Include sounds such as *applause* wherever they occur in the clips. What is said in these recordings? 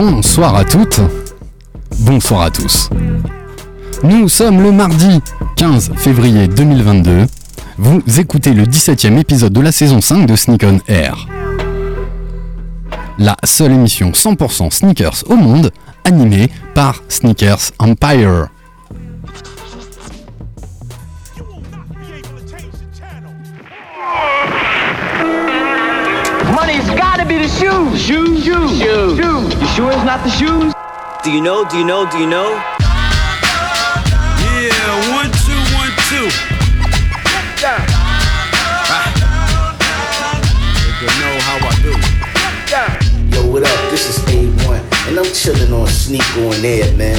Bonsoir à toutes, bonsoir à tous. Nous sommes le mardi 15 février 2022. Vous écoutez le 17e épisode de la saison 5 de Sneak on Air. La seule émission 100% sneakers au monde, animée par Sneakers Empire. Shoes. Shoes, shoes, shoes. shoes. You sure it's not the shoes? Do you know? Do you know? Do you know? Yeah, one, two, one, two. Yeah, You know how I do. yeah. Yo, what up? This is A1, and I'm chillin' on Sneak on Air, man.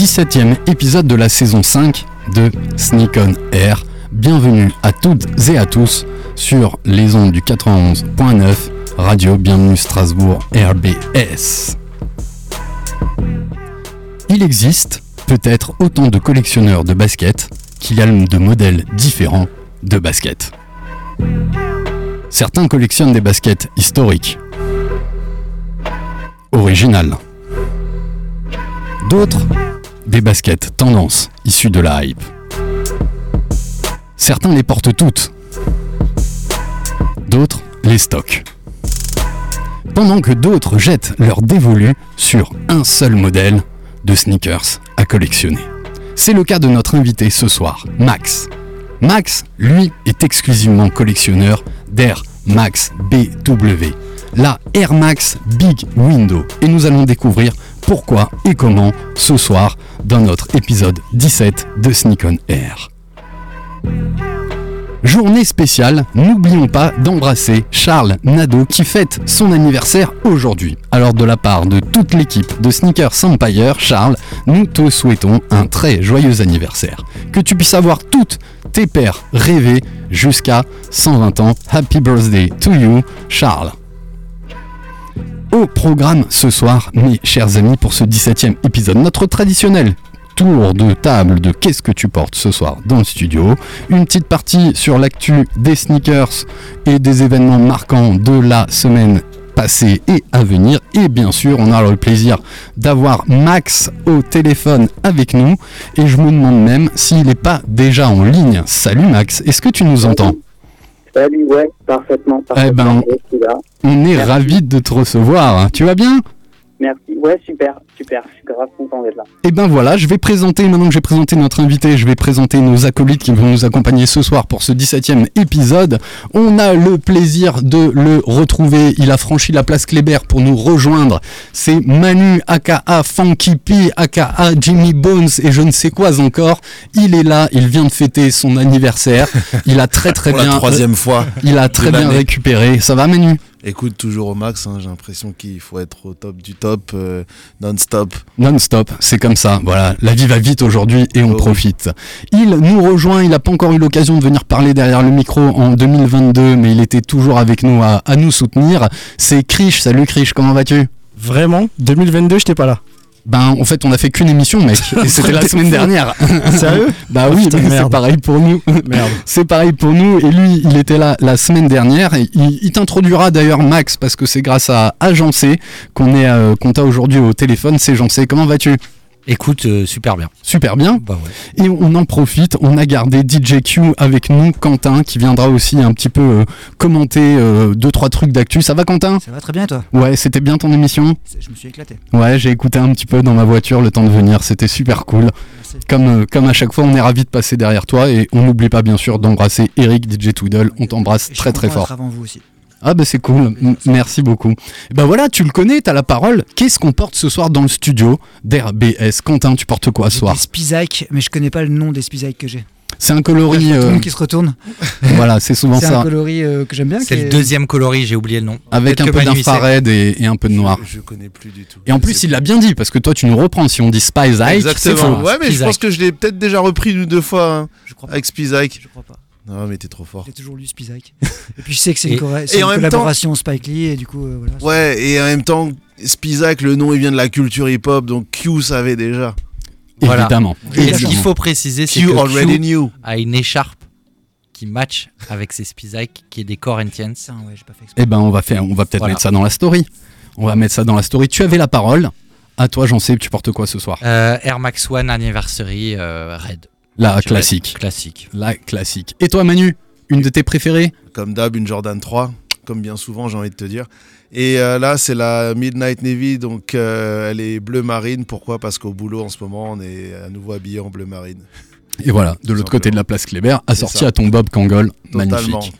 17e épisode de la saison 5 de Sneak on Air. Bienvenue à toutes et à tous sur les ondes du 91.9 Radio Bienvenue Strasbourg RBS. Il existe peut-être autant de collectionneurs de baskets qu'il y a de modèles différents de baskets. Certains collectionnent des baskets historiques, originales. D'autres, des baskets tendance issues de la hype. Certains les portent toutes. D'autres les stockent. Pendant que d'autres jettent leur dévolu sur un seul modèle de sneakers à collectionner. C'est le cas de notre invité ce soir, Max. Max, lui, est exclusivement collectionneur d'Air Max BW, la Air Max Big Window. Et nous allons découvrir pourquoi et comment ce soir dans notre épisode 17 de Sneak on Air. Journée spéciale, n'oublions pas d'embrasser Charles Nadeau qui fête son anniversaire aujourd'hui. Alors de la part de toute l'équipe de Sneakers Empire, Charles, nous te souhaitons un très joyeux anniversaire. Que tu puisses avoir toutes tes paires rêvées jusqu'à 120 ans. Happy birthday to you, Charles. Au programme ce soir, mes chers amis, pour ce 17e épisode, notre traditionnel tour de table de qu'est-ce que tu portes ce soir dans le studio, une petite partie sur l'actu des sneakers et des événements marquants de la semaine passée et à venir, et bien sûr on a le plaisir d'avoir Max au téléphone avec nous, et je me demande même s'il n'est pas déjà en ligne. Salut Max, est-ce que tu nous entends? Salut, ouais, parfaitement. Eh ben, parfaitement, suis là. On est ravis de te recevoir, tu vas bien? Merci, ouais, super, super, je suis grave content d'être là. Et ben voilà, je vais présenter, maintenant que j'ai présenté notre invité, je vais présenter nos acolytes qui vont nous accompagner ce soir pour ce 17e épisode. On a le plaisir de le retrouver, il a franchi la place Kléber pour nous rejoindre. C'est Manu, aka Funky P, aka Jimmy Bones et je ne sais quoi encore. Il est là, il vient de fêter son anniversaire. Il a très très *laughs* Pour bien... la troisième fois. Il a très bien récupéré. Ça va Manu? Écoute, toujours au max, hein, j'ai l'impression qu'il faut être au top du top, euh, non-stop. Non-stop, c'est comme ça. Voilà, la vie va vite aujourd'hui et on Oh profite. Il nous rejoint, il n'a pas encore eu l'occasion de venir parler derrière le micro en 2022, mais il était toujours avec nous à, à nous soutenir. C'est Krish. Salut Krish, comment vas-tu? Vraiment? 2022, j'étais pas là. Ben, en fait, on a fait qu'une émission, mec, *laughs* et c'était la semaine dernière. *laughs* Sérieux *laughs* Bah oui, c'est pareil pour nous. Merde. C'est pareil pour nous. Et lui, il était là la semaine dernière. Et il, il t'introduira d'ailleurs, Max, parce que c'est grâce à Agencé qu'on est, euh, qu'on t'a aujourd'hui au téléphone. C'est Agencé. Comment vas-tu? Écoute, euh, super bien. Super bien. Bah ouais. Et on en profite, on a gardé DJ Q avec nous, Quentin, qui viendra aussi un petit peu euh, commenter euh, deux trois trucs d'actu. Ça va Quentin? Ça va très bien toi? Ouais, c'était bien ton émission? Je me suis éclaté. Ouais, j'ai écouté un petit peu dans ma voiture le temps de venir, c'était super cool. Merci. Comme, euh, comme à chaque fois, on est ravis de passer derrière toi et on n'oublie pas bien sûr d'embrasser Eric DJ Twiddle, on t'embrasse très très fort. avant vous aussi. Ah bah c'est cool, merci beaucoup. Et ben voilà, tu le connais, t'as la parole. Qu'est-ce qu'on porte ce soir dans le studio d'RBS Quentin, tu portes quoi ce soir? Des Spizak, mais je connais pas le nom des Spizak que j'ai. C'est un coloris. Euh, qui se retourne. *laughs* voilà, c'est souvent C'est un ça. coloris euh, que j'aime bien. C'est le est- deuxième coloris, j'ai oublié le nom. Avec un peu d'infrared et, et un peu de noir. Je, je connais plus du tout. Et en plus, C'est- il l'a bien dit, parce que toi, tu nous reprends. Si on dit Spice Ike, c'est Exactement. faux. Ouais, mais je pense que je l'ai peut-être déjà repris une ou deux fois hein, Je crois pas. avec Spizike. Je crois pas. Non, mais t'es trop fort. J'ai toujours lu Spizike. *laughs* et puis je sais que c'est une, et c'est une collaboration Spike Lee et du coup euh, voilà. Ouais, et en même temps, Spizak, le nom, il vient de la culture hip-hop, donc Q savait déjà. Voilà. Évidemment. Et ce qu'il faut préciser, c'est Q que already Q knew. a une écharpe qui match avec ses Spizike, qui est des Corinthians. Ouais. Eh ben, on va faire, on va peut-être Voilà. mettre ça dans la story. On va mettre ça dans la story. Tu avais la parole. À toi, j'en sais, tu portes quoi ce soir? Euh, Air Max One Anniversary euh, Red. La classique. Classique. La classique. Et toi, Manu Une de tes préférées Comme d'hab, une Jordan 3, comme bien souvent, j'ai envie de te dire. Et euh, là, c'est la Midnight Navy, donc euh, elle est bleu marine. Pourquoi? Parce qu'au boulot, en ce moment, on est à nouveau habillé en bleu marine. Et voilà, de l'autre côté de la place Kléber, assorti à ton Bob Kangol. Totalement. Magnifique.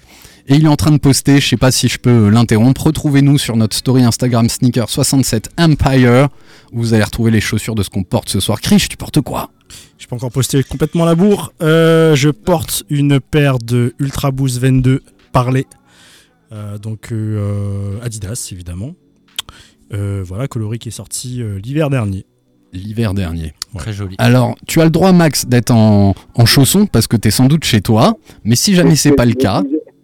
Et il est en train de poster, je sais pas si je peux l'interrompre, retrouvez-nous sur notre story Instagram Sneaker67 Empire, où vous allez retrouver les chaussures de ce qu'on porte ce soir. Krish, tu portes quoi? Je peux encore poster complètement la bourre. Euh, je porte une paire de Ultra Boost 22 Parley. Euh, donc euh, Adidas, évidemment. Euh, voilà, coloris qui est sorti euh, l'hiver dernier. L'hiver dernier. Très joli. Alors, tu as le droit, Max, d'être en, en chaussons parce que tu es sans doute chez toi, mais si jamais c'est pas le cas,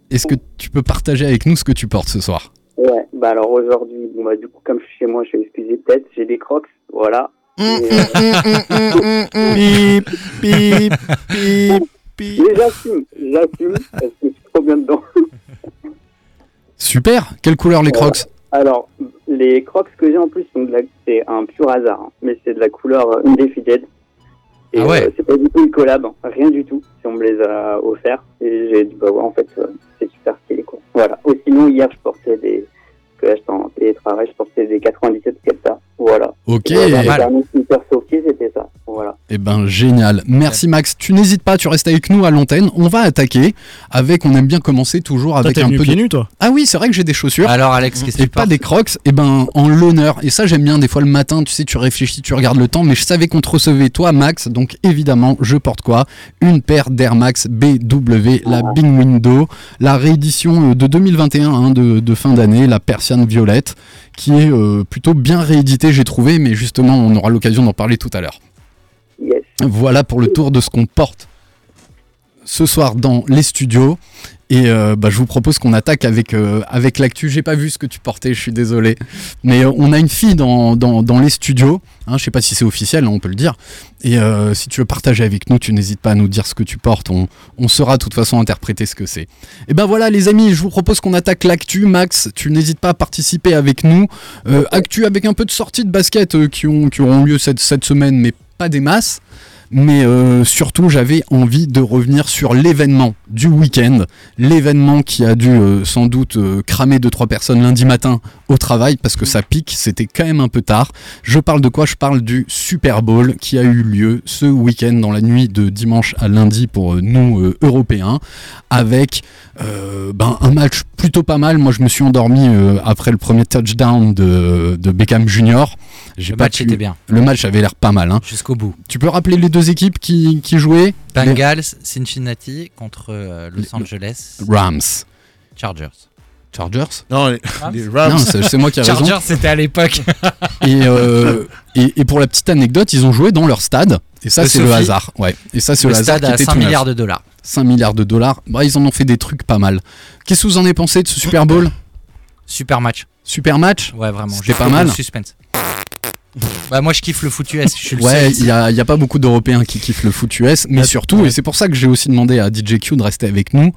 est-ce que tu peux partager avec nous ce que tu portes ce soir? Ouais, bah alors aujourd'hui, bon bah du coup, comme je suis chez moi, je vais excuser peut-être, j'ai des crocs, voilà. Euh, Pip, pip, pip, pip. mais j'assume, j'assume, parce que je suis trop bien dedans. Super Quelle couleur les crocs Alors, les crocs que j'ai en plus, sont de la... c'est un pur hasard, hein, mais c'est de la couleur euh, Undefeated. Et Ah ouais. euh, c'est pas du tout une collab, hein, rien du tout, si on me les a offerts. Et j'ai dit, bah ouais, en fait, euh, c'est super stylé, quoi. Voilà. Ou sinon, hier, je portais des... que là, j'étais en télétravail, je portais des 97 Kelta. Voilà. Ok Et voilà, mal. le dernier sneaker sorti, c'était ça. Voilà. Eh ben génial. Merci Max. Tu n'hésites pas, tu restes avec nous à l'antenne. On va attaquer avec, on aime bien commencer toujours Toi, avec t'es un venu peu pieds de... nus, toi Ah oui, c'est vrai que j'ai des chaussures. Alors Alex, qu'est-ce que Et tu pas des crocs, et ben en l'honneur. Et ça j'aime bien des fois le matin, tu sais, tu réfléchis, tu regardes le temps, mais je savais qu'on te recevait toi Max, donc évidemment je porte quoi? Une paire d'Air Max BW, la Big Window, la réédition euh, de 2021 hein, de, de fin d'année, la violette, qui est euh, plutôt bien rééditée j'ai trouvé, mais justement on aura l'occasion d'en parler tout à l'heure. Yes. Voilà pour le tour de ce qu'on porte ce soir dans les studios. Et euh, bah, je vous propose qu'on attaque avec, euh, avec l'actu. J'ai pas vu ce que tu portais, je suis désolé. Mais euh, on a une fille dans, dans, les studios. Hein, je sais pas si c'est officiel, hein, on peut le dire. Et euh, si tu veux partager avec nous, tu n'hésites pas à nous dire ce que tu portes. On, on saura de toute façon interpréter ce que c'est. Et ben voilà, les amis, je vous propose qu'on attaque l'actu. Max, tu n'hésites pas à participer avec nous. Euh, actu avec un peu de sorties de basket qui, ont, qui auront lieu cette, cette semaine, mais pas des masses. Mais euh, surtout, j'avais envie de revenir sur l'événement du week-end. L'événement qui a dû euh, sans doute euh, cramer deux trois personnes lundi matin au travail parce que ça pique, c'était quand même un peu tard. Je parle de quoi? Je parle du Super Bowl qui a eu lieu ce week-end dans la nuit de dimanche à lundi pour nous Européens, avec ben, un match plutôt pas mal. Moi, je me suis endormi après le premier touchdown de, de Beckham Junior. Le match pu- était bien. Le match avait l'air pas mal. hein. Jusqu'au bout. Tu peux rappeler les deux équipes qui, qui jouaient Bengals, Cincinnati contre euh, Los Les- Angeles Rams. Chargers. Chargers? Non, les, Rams? les Rams. Non, c'est c'est moi qui ai raison. Chargers, c'était à l'époque. *laughs* Et, euh, et, et pour la petite anecdote, ils ont joué dans leur stade. Et ça, c'est le Sophie. hasard. Ouais. Et ça, c'est Le le, hasard stade qui à était 5 tout neuf. milliards de dollars. 5 milliards de dollars. Bah, ils en ont fait des trucs pas mal. Qu'est-ce que vous en avez pensé de ce Super Bowl? Super match. Super match? Ouais, vraiment. C'était jusqu'au pas mal. Suspense. Bah, moi, je kiffe le foot US. Je suis le Ouais, seul il n'y a, il y a pas beaucoup d'Européens qui kiffent le foot US, mais Ouais. surtout, Ouais. et c'est pour ça que j'ai aussi demandé à DJ Q de rester avec nous,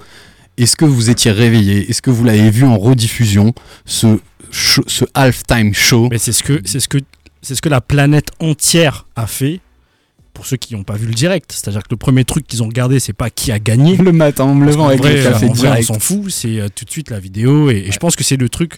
est-ce que vous étiez réveillé? Est-ce que vous l'avez vu en rediffusion, ce, ce halftime show? Mais c'est ce que c'est ce que c'est ce que la planète entière a fait. Pour ceux qui n'ont pas vu le direct, c'est-à-dire que le premier truc qu'ils ont regardé, c'est pas qui a gagné. le matin en me levant avec vrai, le café en vrai, on direct s'en fout, c'est euh, tout de suite la vidéo et, et je pense que c'est le truc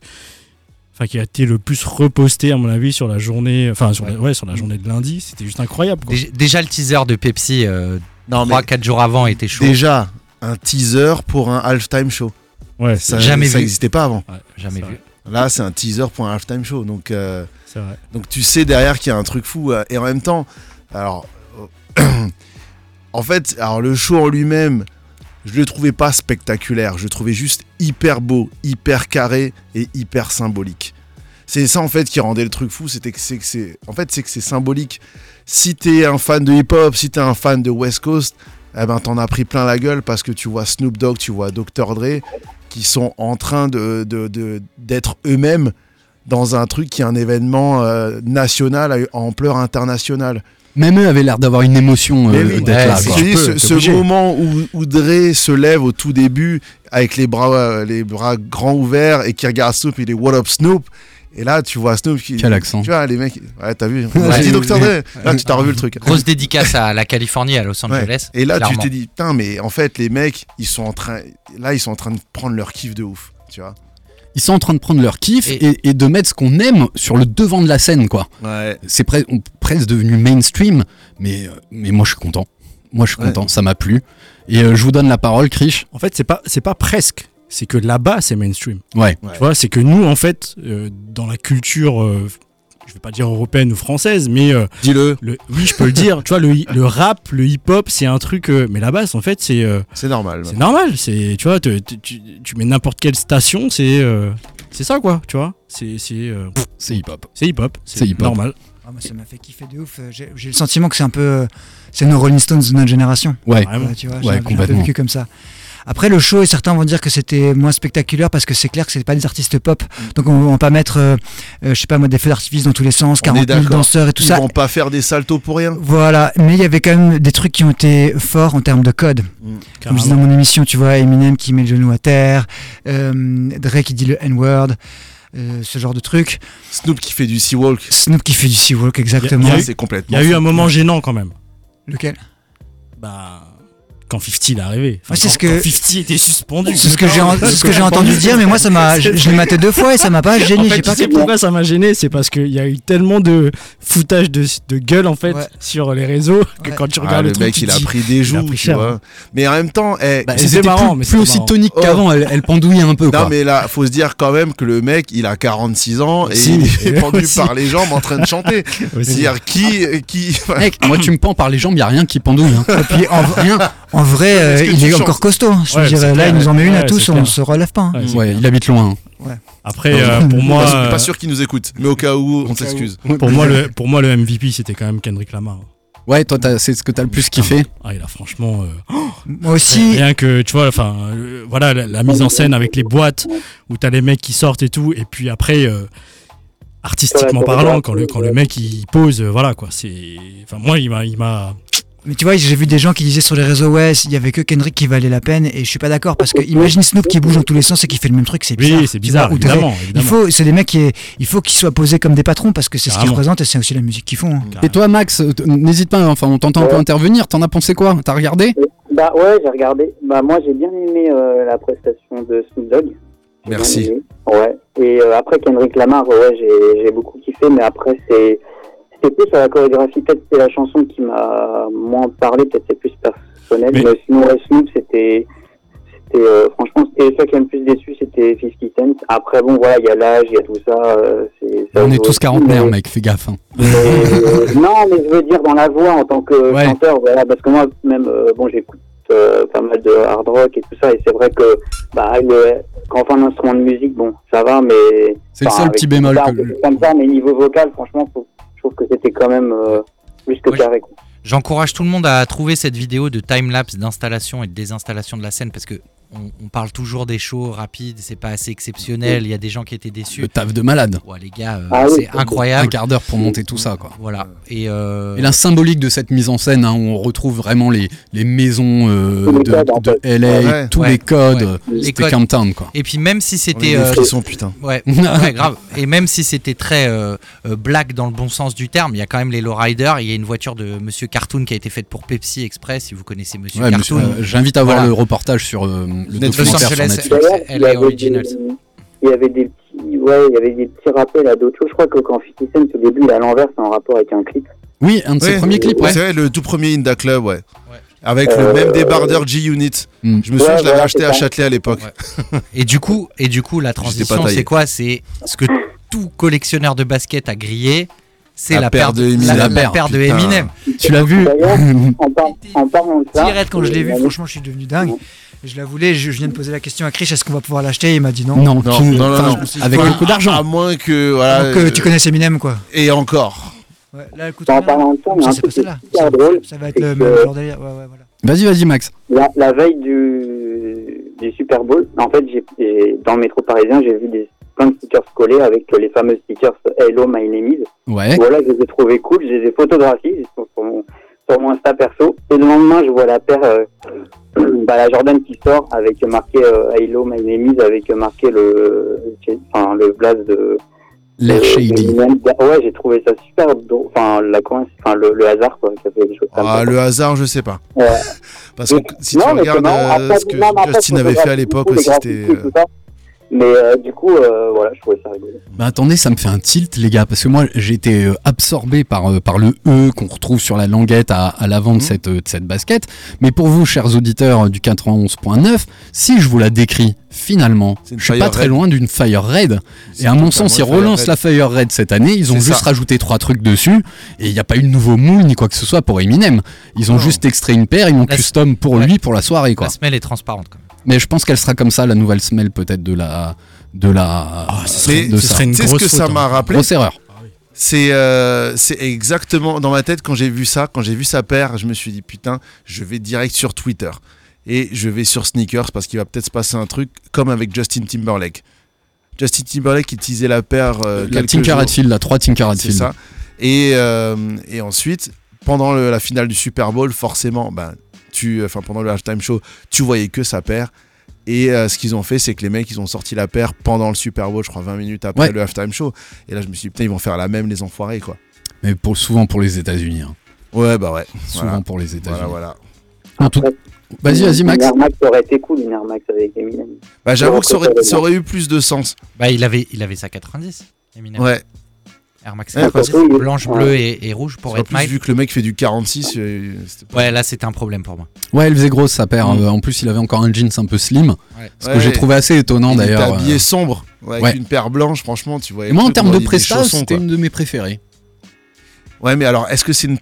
enfin qui a été le plus reposté à mon avis sur la journée enfin sur, la, ouais, sur la journée de lundi, c'était juste incroyable quoi. Déjà, déjà, le teaser de Pepsi, euh, Non, mais 3-4 jours avant, était chaud. déjà, un teaser pour un halftime show. Ouais, Ça Jamais ça vu. n'existait pas avant. ouais, Jamais vu. vrai, Là, c'est un teaser pour un halftime show. Donc, euh, C'est vrai. donc tu sais derrière qu'il y a un truc fou. euh, Et en même temps, alors, euh, *clears throat* En fait, alors le show en lui-même, je le trouvais pas spectaculaire. Je le trouvais juste hyper beau, hyper carré et hyper symbolique. C'est ça en fait qui rendait le truc fou, c'était que c'est en fait c'est que c'est symbolique. Si t'es un fan de hip-hop, si t'es un fan de West Coast, eh ben t'en as pris plein la gueule parce que tu vois Snoop Dogg, tu vois Dr Dre qui sont en train d'être eux-mêmes dans un truc qui est un événement euh, national à ampleur internationale. Même eux avaient l'air d'avoir une émotion euh, Mais oui, d'être là. dis, ce, moment où, où Dre se lève au tout début avec les bras, euh, les bras grands ouverts et qui regarde Snoop, il est What up Snoop? Et là, tu vois Snoop qui. Quel accent. Tu vois, les mecs. Ouais, t'as vu *laughs* Ouais. J'ai dit Dr. Dre. *laughs* Là, tu t'as revu le truc. Grosse dédicace à la Californie, à Los Ouais. Angeles. Et là, tu t'es dit, putain, mais en fait, les mecs, ils sont en train. Là, ils sont en train de prendre leur kiff de ouf. Tu vois Ils sont en train de prendre leur kiff Et- et, et de mettre ce qu'on aime sur le devant de la scène, quoi. Ouais. C'est presque devenu mainstream, mais, euh, mais moi je suis content. Moi je suis Ouais. content, ça m'a plu. Et euh, je vous donne la parole, Krish. En fait, c'est pas, c'est pas presque. C'est que là-bas, c'est mainstream. Ouais. Ouais. Tu vois, c'est que nous, en fait, euh, dans la culture, euh, je vais pas dire européenne ou française, mais euh, Dis-le. le, oui, je peux le dire. *laughs* Tu vois, le, rap, le hip-hop, c'est un truc. euh, mais là-bas, en fait, c'est euh, C'est normal. c'est normal. C'est, tu vois, te- te- tu, tu mets n'importe quelle station, c'est euh, c'est ça, quoi. Tu vois, c'est c'est euh, C'est hip-hop. c'est hip-hop. C'est hip-hop. normal. Ah, moi, ça m'a fait kiffer de ouf. J'ai j'ai le sentiment que c'est un peu. euh, c'est nos Rolling Stones de notre génération. Ouais. Ouais, tu vois, Ouais, j'ai un- j'ai un peu complètement. vécu comme ça. Après le show, certains vont dire que c'était moins spectaculaire parce que c'est clair que c'est pas des artistes pop. Donc on va pas mettre, euh, euh, je sais pas moi, des feux d'artifice dans tous les sens, On est 40 000 d'accord. danseurs et tout Ils ça. vont pas faire des saltos pour rien. Voilà, mais il y avait quand même des trucs qui ont été forts en termes de code. Comme je dis dans mon émission, tu vois, Eminem qui met le genou à terre, euh, Dre qui dit le N-word, euh, ce genre de truc. Snoop qui fait du Seawalk. Snoop qui fait du Seawalk, exactement. Il y a eu- C'est Il complètement. y a eu un moment gênant quand même. Lequel? Bah, quand 50 il est arrivé. Enfin, c'est ce que- quand 50 était suspendu. C'est ce que j'ai en- c'est ce que j'ai entendu dire, mais moi ça m'a, *laughs* je, je l'ai maté deux fois et ça m'a pas En gêné. fait, j'ai tu pas sais pourquoi ça m'a gêné C'est parce qu'il y a eu tellement de foutage de, de gueule en fait Ouais. sur les réseaux que Ouais. quand tu Ah, regardes le le, truc, mec, tu il a pris des joues, pris tu cher, vois. hein. Mais en même temps, eh, Bah, C'était c'était marrant, plus, mais plus c'était aussi tonique Oh. qu'avant, elle, elle pendouillait un peu. Non mais là, faut se dire quand même que le mec, il a 46 ans et il est *laughs* pendu par les jambes en train de chanter. *laughs* C'est-à-dire qui, qui. Mec, moi tu me pends par les jambes, y a rien qui pendouille. Hein. Et puis en, Rien. En vrai, euh, il est encore costaud. hein. Je Ouais, dire, c'est là, clair, il nous en met une à ouais, tous, on clair. se relève pas. hein. Ouais, Ouais, il habite loin. hein. Après, euh, pour moi, pas, euh, pas sûr qu'il nous écoute, mais au cas où, on s'excuse. pour moi, le, pour moi, le MVP, c'était quand même Kendrick Lamar. Ouais, toi c'est ce que t'as le plus kiffé. Ah, il a franchement. euh, Moi aussi, Rien que, tu vois, enfin, euh, voilà, la, la mise en scène avec les boîtes où t'as les mecs qui sortent et tout, et puis après, euh, artistiquement Ouais, parlant, ouais. quand le, quand le mec il pose, euh, voilà quoi, c'est. Enfin, moi, il m'a. Il m'a mais tu vois, j'ai vu des gens qui disaient sur les réseaux, ouais, il y avait que Kendrick qui valait la peine, et je suis pas d'accord parce que imagine Snoop qui bouge dans tous les sens et qui fait le même truc, c'est bizarre. oui, c'est bizarre, vois, évidemment. Il faut, c'est des mecs qui, il faut qu'ils soient posés comme des patrons parce que c'est ce qu'ils représentent et c'est aussi la musique qu'ils font. hein. Et toi Max, euh, n'hésite pas, enfin on t'entend un peu intervenir, t'en as pensé quoi? T'as regardé? Bah ouais, j'ai regardé. Bah moi j'ai bien aimé euh, la prestation de Snoop Dogg. Merci. Ouais. Et euh, après Kendrick Lamar, ouais, j'ai beaucoup kiffé, mais après c'est c'était plus sur la chorégraphie. Peut-être c'est la chanson qui m'a moins parlé. Peut-être c'est plus personnel. Mais- Mais, sinon ouais, Snoop c'était c'était euh, franchement c'était ça qui m'a le plus déçu, c'était 50 Cent. Après bon voilà, il y a l'âge, il y a tout ça. euh, c'est- ça On est tous quarantenaires mec, fais gaffe. hein. mais, euh, non, mais je veux dire dans la voix en tant que Ouais. chanteur, voilà, parce que moi même euh, bon j'écoute euh, pas mal de hard rock et tout ça, et c'est vrai que bah le, quand on fait un instrument de musique, bon ça va, mais C'est le seul petit bémol que- comme ça, mais niveau vocal, franchement, faut- trouve que c'était quand même plus que Ouais, carré. quoi. J'encourage tout le monde à trouver cette vidéo de time-lapse d'installation et de désinstallation de la scène parce que on, on parle toujours des shows rapides, c'est pas assez exceptionnel, il y a des gens qui étaient déçus. Le taf de malade. Ouais, les gars, euh, Ah oui, c'est c'est Un incroyable. quart d'heure pour monter tout ça quoi. Voilà. Et, euh, Et la symbolique de cette mise en scène, hein, où on retrouve vraiment les, les maisons euh, les de, codes, en de fait. LA, Ouais. tous Ouais. les codes, Ouais. euh, Les c'était codes. Camptown quoi. et puis même si c'était euh, frissons, putain. Ouais, *laughs* ouais, grave. Et même si c'était très euh, euh, black dans le bon sens du terme, il y a quand même les lowriders. Il y a une voiture de Monsieur Cartoon qui a été faite pour Pepsi Express, si vous connaissez Monsieur Cartoon. euh, J'invite à voir Voilà. le reportage sur euh, le Netflix. documentaire sur il y LA avait des- Il y avait des petits, ouais, il y avait des petits rappels à d'autres choses. Je crois que quand 50 Cent au début il est à l'envers, c'est en rapport avec un clip. Oui, un de ses Ouais. premiers clips. Ouais. C'est vrai, le tout premier Inda Club, ouais. Ouais. Avec le Euh, même débardeur G-Unit. Mm. Je me souviens, Ouais, je l'avais voilà, acheté à. Châtelet à l'époque. Ouais. Et du coup, et du coup, la transition, c'est quoi? C'est ce que tout collectionneur de basket a grillé. C'est la, paire de, Eminem. la, La la paire, de. Eminem. Tu l'as vu? D'ailleurs, en, par- en parlant de ça. Direct quand je l'ai vu, euh, franchement, je suis devenu dingue. Et Je la voulais, je, je viens de poser la question à Chris, est-ce qu'on va pouvoir l'acheter? Il m'a dit non. Non, Non, tu- non, non, avec beaucoup d'argent. À moins que. Voilà, Donc euh, euh, tu connais Eminem quoi. Et encore. Ouais, là, écoute, En regarde. parlant de ça, Ça, c'est pas celle-là. super Ça- drôle, Ça va être le même genre délire. Ouais, ouais, voilà. Vas-y, vas-y, Max. La, la veille du, du Super Bowl, en fait, j'ai, dans le métro parisien, j'ai vu des, plein de stickers collés avec les fameux stickers Hello, my name is. Ouais. Voilà, je les ai trouvés cool, je les ai photographiés, ils sont sur mon, sur mon Insta perso. Et le lendemain, je vois la paire, euh, *clears throat* bah, la Jordan qui sort avec marqué Hello, my name is, avec marqué le, enfin, le blaze de. L'air shady. d'Eminem. Ouais, j'ai trouvé ça super drôle. Enfin, la enfin, le, le hasard, quoi, qui a fait des choses Ah, ça. le hasard, je sais pas. Ouais. *laughs* Parce que si Non, tu regardes marrant. euh, Après, ce que non, après, Justin avait fait à l'époque aussi, c'était. Mais euh, du coup, euh, voilà, je trouvais ça rigolo. Bah attendez, ça me fait un tilt les gars, parce que moi j'ai été euh, absorbé par, euh, par le E qu'on retrouve sur la languette à, à l'avant de, cette, euh, de cette basket. Mais pour vous, chers auditeurs du 91.9, si je vous la décris finalement, je suis Fire pas très Red. loin d'une Fire Red. Et à mon sens, ils relancent Red. la Fire Red cette année, ils ont juste ça. rajouté trois trucs dessus, et il n'y a pas eu de nouveau moule ni quoi que ce soit pour Eminem. Ils ont Non. juste extrait une paire, ils l'ont La- custom pour Ouais. lui pour la soirée quoi. La semelle est transparente quand même. Mais je pense qu'elle sera comme ça, la nouvelle semelle peut-être de la... De la Ah, ce serait, de ce ça. serait une ce que ça faute, m'a hein. rappelé grosse erreur. C'est euh, c'est exactement dans ma tête quand j'ai vu ça, quand j'ai vu sa paire, je me suis dit putain, je vais direct sur Twitter et je vais sur Sneakers parce qu'il va peut-être se passer un truc comme avec Justin Timberlake. Justin Timberlake utilisait la paire euh, la Tinker. Hatfield, la 3 Tinker C'est Hatfield. ça. Et, euh, et ensuite, pendant le- la finale du Super Bowl, forcément, ben, tu, enfin pendant le halftime show, tu voyais que sa paire. Et euh, ce qu'ils ont fait, c'est que les mecs, ils ont sorti la paire pendant le Super Bowl, je crois 20 minutes après Ouais. le halftime show. Et là, je me suis dit, putain, ils vont faire la même, les enfoirés, quoi. Mais pour, souvent pour les États-Unis. hein. Ouais, bah ouais. Souvent Voilà. pour les États-Unis. Voilà, voilà. En tout- Vas-y, vas-y, Max. Une Air Max aurait été cool, une Air Max avec Eminem. Bah, j'avoue que ça aurait, ça aurait eu plus de sens. Bah, il avait, il avait sa 90. Eminem. Ouais. Air Max Ouais, 90, parce que- blanche, ouais. bleue et, et rouge pour être plus, vu que le mec fait du 46, euh, c'était pas- Ouais, là c'était un problème pour moi. Ouais, elle faisait grosse sa paire. Mm. Euh, En plus, il avait encore un jeans un peu slim. Ouais. Ce Ouais. que j'ai trouvé assez étonnant il était d'ailleurs. habillé euh. sombre, ouais, avec Ouais. une paire blanche, franchement, tu vois. Et moi, en termes de prestats, c'était une de mes préférées. Ouais, mais alors, est-ce que c'est une,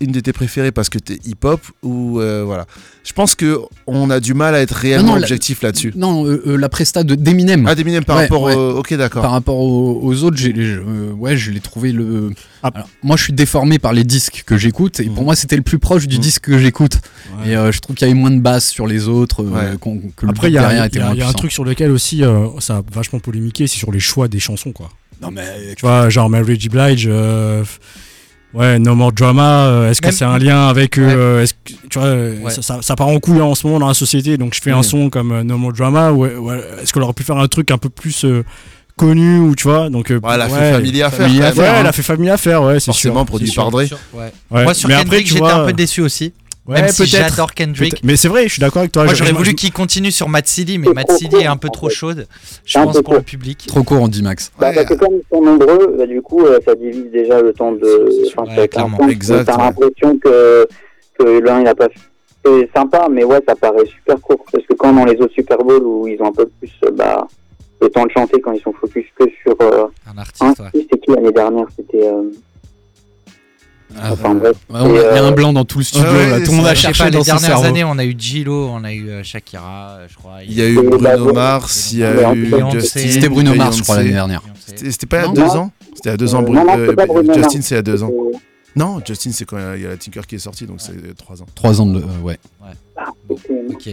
une de tes préférées parce que t'es hip-hop ou euh, voilà Je pense que on a du mal à être réellement non, objectif là-dessus. Non, euh, euh, la presta de d'Eminem. Ah, d'Eminem par Ouais, rapport ouais. au... Ok, d'accord. Par rapport aux, aux autres, j'ai, euh, ouais, je l'ai trouvé le. Ah. Alors, moi, je suis déformé par les disques que j'écoute, et pour Mhm. moi, c'était le plus proche du Mhm. disque que j'écoute. Ouais. Et euh, je trouve qu'il y avait moins de basse sur les autres, euh, Ouais. qu'on- que le Après, il y a, y y un truc sur lequel aussi euh, ça a vachement polémiqué, c'est sur les choix des chansons, quoi. Non, mais Tu vois, genre Mary J. Blige, euh, ouais, No More Drama, euh, est-ce que c'est un lien avec. euh, est-ce que- tu vois, euh, Ouais. ça, ça- ça part en couille en ce moment dans la société, donc je fais un Ouais. son comme euh, No More Drama, ou ou, est-ce qu'on aurait pu faire un truc un peu plus euh, connu, ou tu vois, donc. euh, Ouais, elle a fait quand même. Affair, Ouais, elle a fait Family Affair, ouais, c'est sûr. Forcément produit par Dre. Sur- ouais. Ouais. Moi sur Mais Kendrick, j'étais un peu déçu aussi. Ouais, même si j'adore Kendrick. Mais c'est vrai, je suis d'accord avec toi. Moi j'aurais voulu je- qu'il continue sur Mad City, mais Mad trop City est un peu trop chaude, je pense, pour le public. Trop court, on dit Max. Bah, Ouais. parce que comme ils sont nombreux, bah, du coup, euh, ça divise déjà le temps de. Enfin, Ouais, clairement. t'as- Exact, T'as ouais. l'impression que, que l'un, il a pas fait. C'est sympa, mais ouais, ça paraît super court. Parce que quand dans les autres Super Bowl où ils ont un peu plus euh, bah, le temps de chanter, quand ils sont focus que sur euh, Un un, artiste, ouais. c'était qui l'année dernière C'était. euh, Ah, Enfin, bref. ouais, on a- il y a un euh, blanc dans tout le studio. ouais, là. c'est Tout le monde a cherché pas, dans les dernières cerveau. années, on a eu Gilo, on a eu euh, Shakira, euh, je crois. Il y a eu Bruno bah, Mars, il y a eu. Justin. C'était Bruno Mars, je crois, l'année dernière. C'était pas il y a deux ans C'était il y a deux ans. euh, euh, Justin, c'est il y a deux ans. Euh, Non, Justin, c'est quand il y a la Tinker qui est sortie, donc c'est euh, trois ans. Trois ans de. euh, ouais. ah, Ok.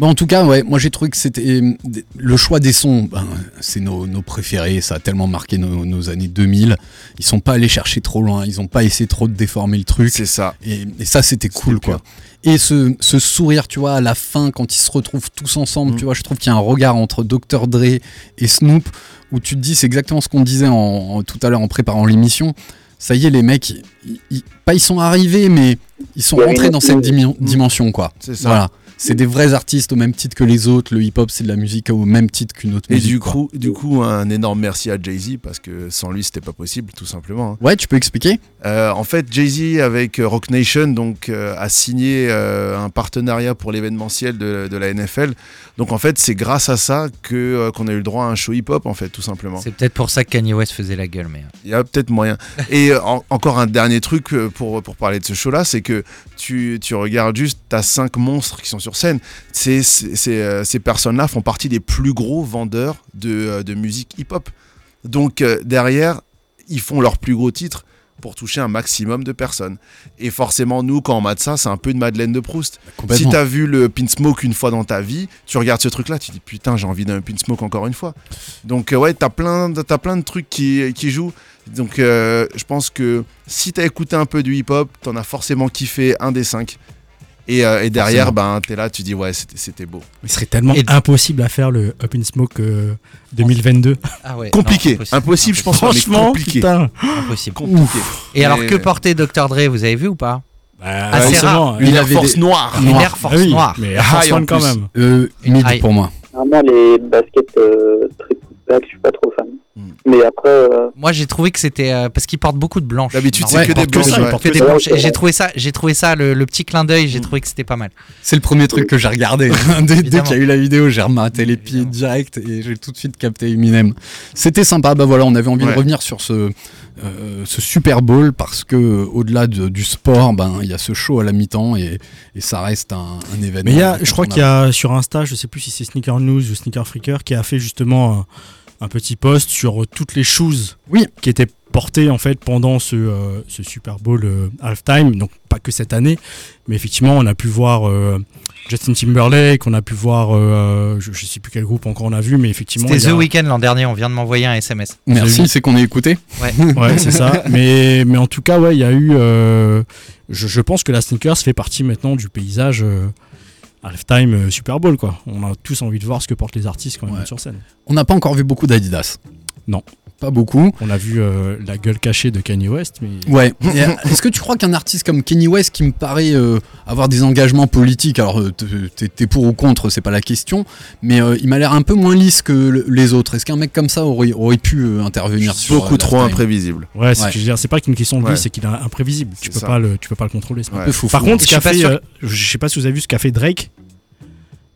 Bon, en tout cas, ouais, moi j'ai trouvé que c'était euh, le choix des sons, ben, c'est nos, nos préférés, ça a tellement marqué nos, nos années 2000. Ils sont pas allés chercher trop loin, ils ont pas essayé trop de déformer le truc. C'est ça. Et, et ça, c'était cool, quoi. Et ce, ce sourire, tu vois, à la fin, quand ils se retrouvent tous ensemble, Mm. tu vois, je trouve qu'il y a un regard entre Dr. Dre et Snoop, où tu te dis, c'est exactement ce qu'on disait en, en- tout à l'heure en préparant l'émission. Ça y est, les mecs, ils, ils- pas ils sont arrivés, mais ils sont rentrés dans cette dimension, quoi. C'est ça. Voilà. C'est des vrais artistes au même titre que les autres. Le hip-hop, c'est de la musique au même titre qu'une autre Et musique. du coup, du coup, un énorme merci à Jay-Z parce que sans lui, c'était pas possible, tout simplement. hein. Ouais, tu peux expliquer? Euh, en fait, Jay-Z avec euh, Rock Nation donc euh, a signé euh, un partenariat pour l'événementiel de, de la NFL. Donc en fait, c'est grâce à ça que euh, qu'on a eu le droit à un show hip-hop en fait, tout simplement. C'est peut-être pour ça que Kanye West faisait la gueule, mais. euh, Il y a peut-être moyen. *laughs* Et euh, en- encore un dernier truc pour, pour parler de ce show-là, c'est que tu, tu regardes juste, t'as cinq monstres qui sont sur scène. Ces, euh, personnes-là font partie des plus gros vendeurs de, de musique hip-hop. Donc derrière, ils font leurs plus gros titres pour toucher un maximum de personnes. Et forcément, nous, quand on mate ça, c'est un peu une Madeleine de Proust. Si t'as vu le Pin Smoke une fois dans ta vie, tu regardes ce truc-là, tu dis putain, j'ai envie d'un Pin Smoke encore une fois. Donc euh, ouais, t'as plein, de- t'as plein de trucs qui, qui jouent. Donc euh, je pense que si t'as écouté un peu du hip-hop, t'en as forcément kiffé un des cinq. Et, euh, et derrière, ben t'es là, tu dis ouais, c'était beau. Il serait tellement Et- impossible à faire le Up in Smoke euh, 2022. Ah ouais, Compliqué, non, impossible, je pense mais Franchement, compliqué. putain. Impossible. Compliqué. Et alors Mais- que portait Dr Dre, vous avez vu ou pas? Bah, Assez forcément, rare. il Une avait Air Force des- noire. Une. Air Force Ah oui, noire. Mais Air Force One quand même. Euh, Une mid pour moi. Vraiment, les baskets euh, triple black, je suis pas trop fan. Mais après, euh, Moi j'ai trouvé que c'était euh, parce qu'il porte beaucoup de blanches. D'habitude, c'est que des blanches, ouais. que des blanches. Et j'ai trouvé ça, j'ai trouvé ça le, le petit clin d'œil, j'ai Mm. trouvé que c'était pas mal. C'est le premier truc que j'ai regardé. *laughs* dès dès qu'il y a eu la vidéo, j'ai rematé les pieds direct et j'ai tout de suite capté Eminem. C'était sympa. Bah voilà, on avait envie Ouais. de revenir sur ce, euh, ce Super Bowl parce que au-delà de- du sport, ben il y a ce show à la mi-temps et, et ça reste un, un événement. Mais il y a, je crois qu'il y a sur Insta, je sais plus si c'est Sneaker News ou Sneaker Freaker, qui a fait justement un, petit post sur euh, toutes les choses Oui. qui étaient portées en fait pendant ce, euh, ce Super Bowl euh, halftime. Donc pas que cette année, mais effectivement on a pu voir euh, Justin Timberlake, on a pu voir, euh, je, je sais plus quel groupe encore on a vu, mais effectivement. C'était a- The Weeknd l'an dernier, on vient de m'envoyer un SMS. Merci, c'est qu'on est écouté. Ouais. *laughs* Ouais, c'est ça. Mais, mais en tout cas, ouais, il y a eu. euh, je, je pense que la sneakers fait partie maintenant du paysage euh, halftime euh, Super Bowl, quoi. On a tous envie de voir ce que portent les artistes quand ils Ouais. montent sur scène. On n'a pas encore vu beaucoup d'Adidas. Non. Pas beaucoup. On a vu euh, la gueule cachée de Kanye West, mais. Ouais. *laughs* Euh, Est-ce que tu crois qu'un artiste comme Kenny West, qui me paraît euh, avoir des engagements politiques, alors t'es- pour ou contre, c'est pas la question, mais euh, il m'a l'air un peu moins lisse que le- les autres. Est-ce qu'un mec comme ça aurait, aurait pu euh, intervenir sur Beaucoup trop imprévisible. Ouais, c'est ce Ouais. que je veux dire. C'est pas qu'une question de lui, Ouais. c'est qu'il est imprévisible. Tu peux ça. pas le, tu peux pas le contrôler. c'est Ouais. Un peu fou. Par contre, ce qu'a fait, euh, je sais pas si vous avez vu ce qu'a fait Drake,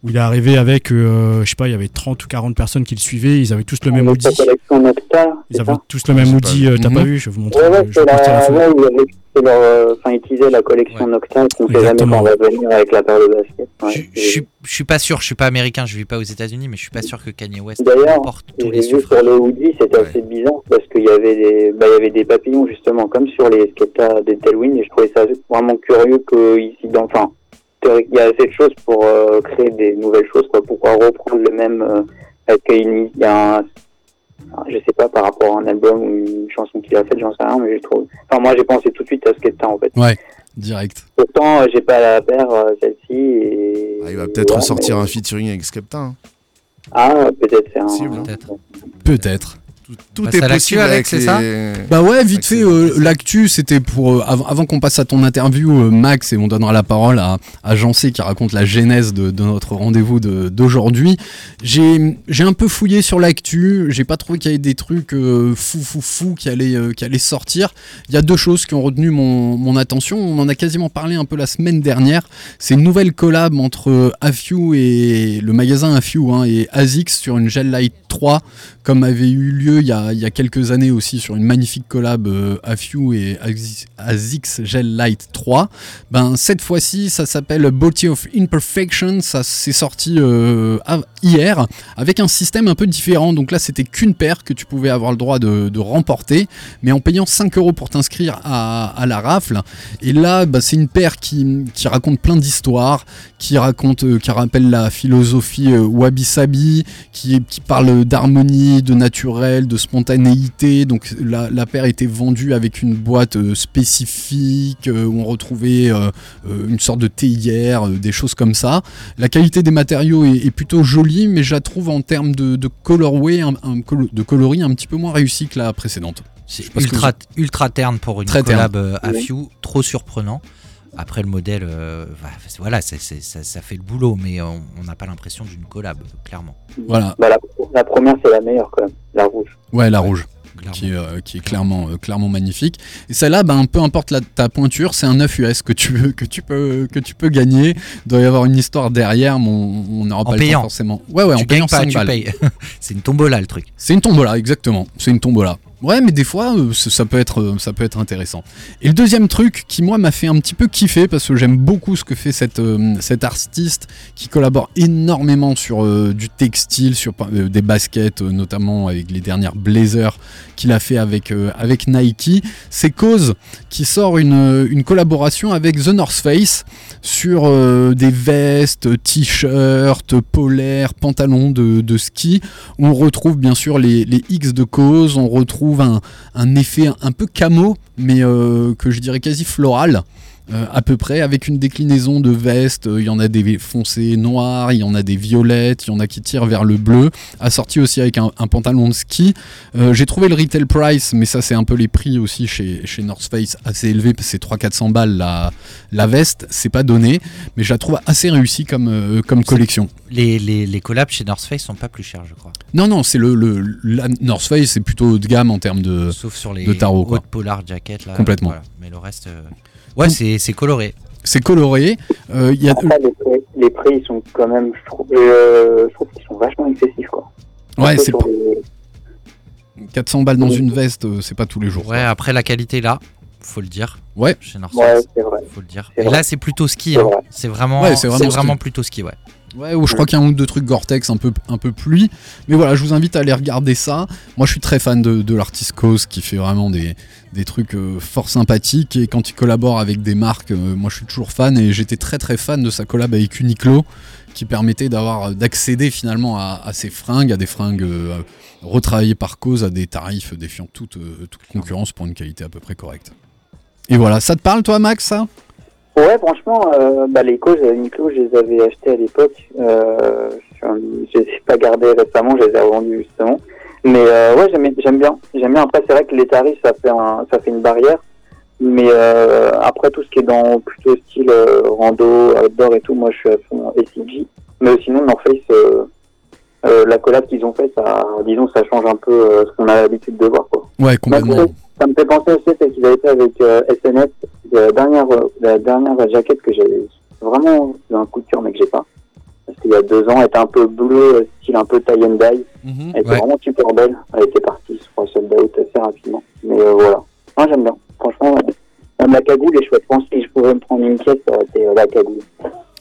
où il est arrivé avec, euh, je sais pas, il y avait 30 ou 40 personnes qui le suivaient, ils avaient tous le même avec sa hoodie. Ils avaient tous le même hoodie, euh, t'as Mhm. pas vu Je vais vous montrer. Ouais, ouais, je la ouais, leur, euh, enfin, utiliser la collection Ouais. Nocta qu'on sait jamais Exactement. quand on va venir avec la paire de basket. Je, Ouais, je suis, je suis pas sûr, je suis pas américain, je vis pas aux États-unis, mais je suis pas sûr que Kanye West D'ailleurs, porte tous les vu sur suffrages. le hoodie, c'était assez bizarre parce qu'il y avait des, bah, il y avait des papillons justement, comme sur les skatas des Tailwind, et je trouvais ça vraiment curieux qu'ici, dans, enfin, il y a assez de choses pour euh, créer des nouvelles choses, quoi, pourquoi reprendre le même, euh, une, il y a un, je sais pas, par rapport à un album ou une chanson qu'il a faite, j'en sais rien, mais je trouve, enfin, moi, j'ai pensé tout de suite à Skepta, en fait. Ouais, direct. Pourtant, euh, j'ai pas la paire, euh, celle-ci, et. Ah, il va peut-être ouais, ressortir mais- un featuring avec Skepta. hein. Ah, peut-être, c'est un. Hein. Peut-être. Peut-être. Tout, tout Passe est possible Alex, avec c'est les... ça Bah ouais, vite fait, euh, l'actu, c'était pour... euh, avant, avant qu'on passe à ton interview, euh, Max, et on donnera la parole à, à Jean-C qui raconte la genèse de, de notre rendez-vous de- d'aujourd'hui. J'ai j'ai un peu fouillé sur l'actu, j'ai pas trouvé qu'il y avait des trucs euh, fou fou fou qui allaient, euh, qui allaient sortir. Il y a deux choses qui ont retenu mon, mon attention, on en a quasiment parlé un peu la semaine dernière. C'est une nouvelle collab entre Afew et le magasin Afew hein, et ASICS sur une Gel Light 3 comme avait eu lieu il y a, quelques années aussi sur une magnifique collab euh, Afew et ASICS Gel Light 3. Ben, cette fois-ci, ça s'appelle Body of Imperfection, ça s'est sorti euh, hier avec un système un peu différent. Donc là, c'était qu'une paire que tu pouvais avoir le droit de, remporter, mais en payant 5 euros pour t'inscrire à, la rafle. Et là, bah, c'est une paire qui, raconte plein d'histoires, qui euh, qui rappelle la philosophie euh, wabi-sabi, qui, qui parle d'harmonie, de naturel, de spontanéité. Donc la, la paire était vendue avec une boîte euh, spécifique euh, où on retrouvait euh, une sorte de théière, des choses comme ça. La qualité des matériaux est, est plutôt jolie, mais je la trouve en termes de, de colorway, un- un colo- de coloris un petit peu moins réussi que la précédente. C'est Parce que ultra, terne pour une Très collab à Few, trop surprenant. Après, le modèle, euh, voilà, ça, ça fait le boulot, mais on n'a pas l'impression d'une collab, clairement. Voilà. Bah, la, la première, c'est la meilleure quand même, la rouge. Ouais, la rouge. Qui, est, euh, qui est clairement, euh, clairement magnifique. Et celle-là, ben, peu importe la, ta pointure, c'est un 9 US que tu, veux- que, tu peux, que tu peux gagner. Il doit y avoir une histoire derrière, mais on n'aura pas le payant. temps forcément. Ouais, ouais, tu en payant pas, 5 tu balles. payes. *laughs* c'est une tombola le truc. C'est une tombola, exactement. C'est une tombola. Ouais, mais des fois, euh, ça peut être, euh, ça peut être intéressant. Et le deuxième truc qui moi m'a fait un petit peu kiffer parce que j'aime beaucoup ce que fait cette, euh, artiste qui collabore énormément sur du textile, sur des baskets, notamment avec les dernières blazers qu'il a fait avec avec Nike. C'est Cause qui sort une, une collaboration avec The North Face sur des vestes, t-shirts, polaires, pantalons de, de ski. On retrouve bien sûr les, les X de cause, on retrouve un, effet un peu camo, mais euh, que je dirais quasi floral. Euh, à peu près avec une déclinaison de vestes, Euh, il y en a des foncés noirs, il y en a des violettes, il y en a qui tirent vers le bleu, assorti aussi avec un, un pantalon de ski. Euh, J'ai trouvé le retail price, mais ça c'est un peu les prix aussi chez, chez North Face assez élevé, c'est 300-400 balles la, la veste, c'est pas donné, mais je la trouve assez réussie comme, comme collection. Les, les, les collabs chez North Face sont pas plus chers, je crois. Non, non, c'est le, le la North Face, c'est plutôt haut de gamme en termes de, Sauf sur les de tarot. polar jackets là. Complètement. voilà. Mais le reste, euh, ouais, c'est c'est coloré. C'est coloré. euh, il y a... Après, les prix, les prix, ils sont quand même, je trouve, euh, je trouve qu'ils sont vachement excessifs, quoi. Ouais, c'est pas... les- 400 balles dans une veste, euh, c'est pas tous les jours. Ouais, après la qualité là, faut le dire. Ouais. Chez North Ouais, vrai. faut le dire. Et vrai. là, c'est plutôt ski. C'est hein. vrai. C'est vraiment, Ouais, c'est c'est vraiment vraiment, ski. plutôt ski, ouais. Ouais, ou je crois qu'il y a un ou deux trucs Gore-Tex un peu, un pluie. Mais voilà, je vous invite à aller regarder ça. Moi, je suis très fan de, l'artiste Cause qui fait vraiment des, trucs euh, fort sympathiques. Et quand il collabore avec des marques, euh, moi, je suis toujours fan. Et j'étais très très fan de sa collab avec Uniqlo qui permettait d'avoir d'accéder finalement à, à ces fringues, à des fringues euh, retravaillées par Cause à des tarifs défiant toute, euh, concurrence pour une qualité à peu près correcte. Et voilà, ça te parle toi, Max, Ouais, franchement, euh, bah, les causes Uniqlo, je les avais achetées à l'époque. Euh, je les ai pas gardées récemment, je les ai revendues justement. Mais euh, ouais, j'aime bien. J'aime bien. Après, c'est vrai que les tarifs, ça fait, un, ça fait une barrière. Mais euh, après, tout ce qui est dans plutôt style euh, rando, outdoor et tout, moi, je suis à fond SCG. Mais sinon, North Face, euh, euh, la collab qu'ils ont fait, ça, disons, ça change un peu euh, ce qu'on a l'habitude de voir. Quoi. Ouais, complètement. Ça me fait penser aussi c'est qu'ils avaient fait avec euh, SNS, la dernière, euh, la dernière jaquette que j'ai vraiment un coup de cœur mais que j'ai pas. Parce qu'il y a deux ans, elle était un peu bleue, euh, style un peu tie and dye. Elle était Ouais. vraiment super belle. Elle était partie sur sold out assez rapidement. Mais euh, voilà. Moi j'aime bien. Franchement, même la cagoule est chouette. Je pense que si je pouvais me prendre une pièce, ça aurait été euh, la cagoule.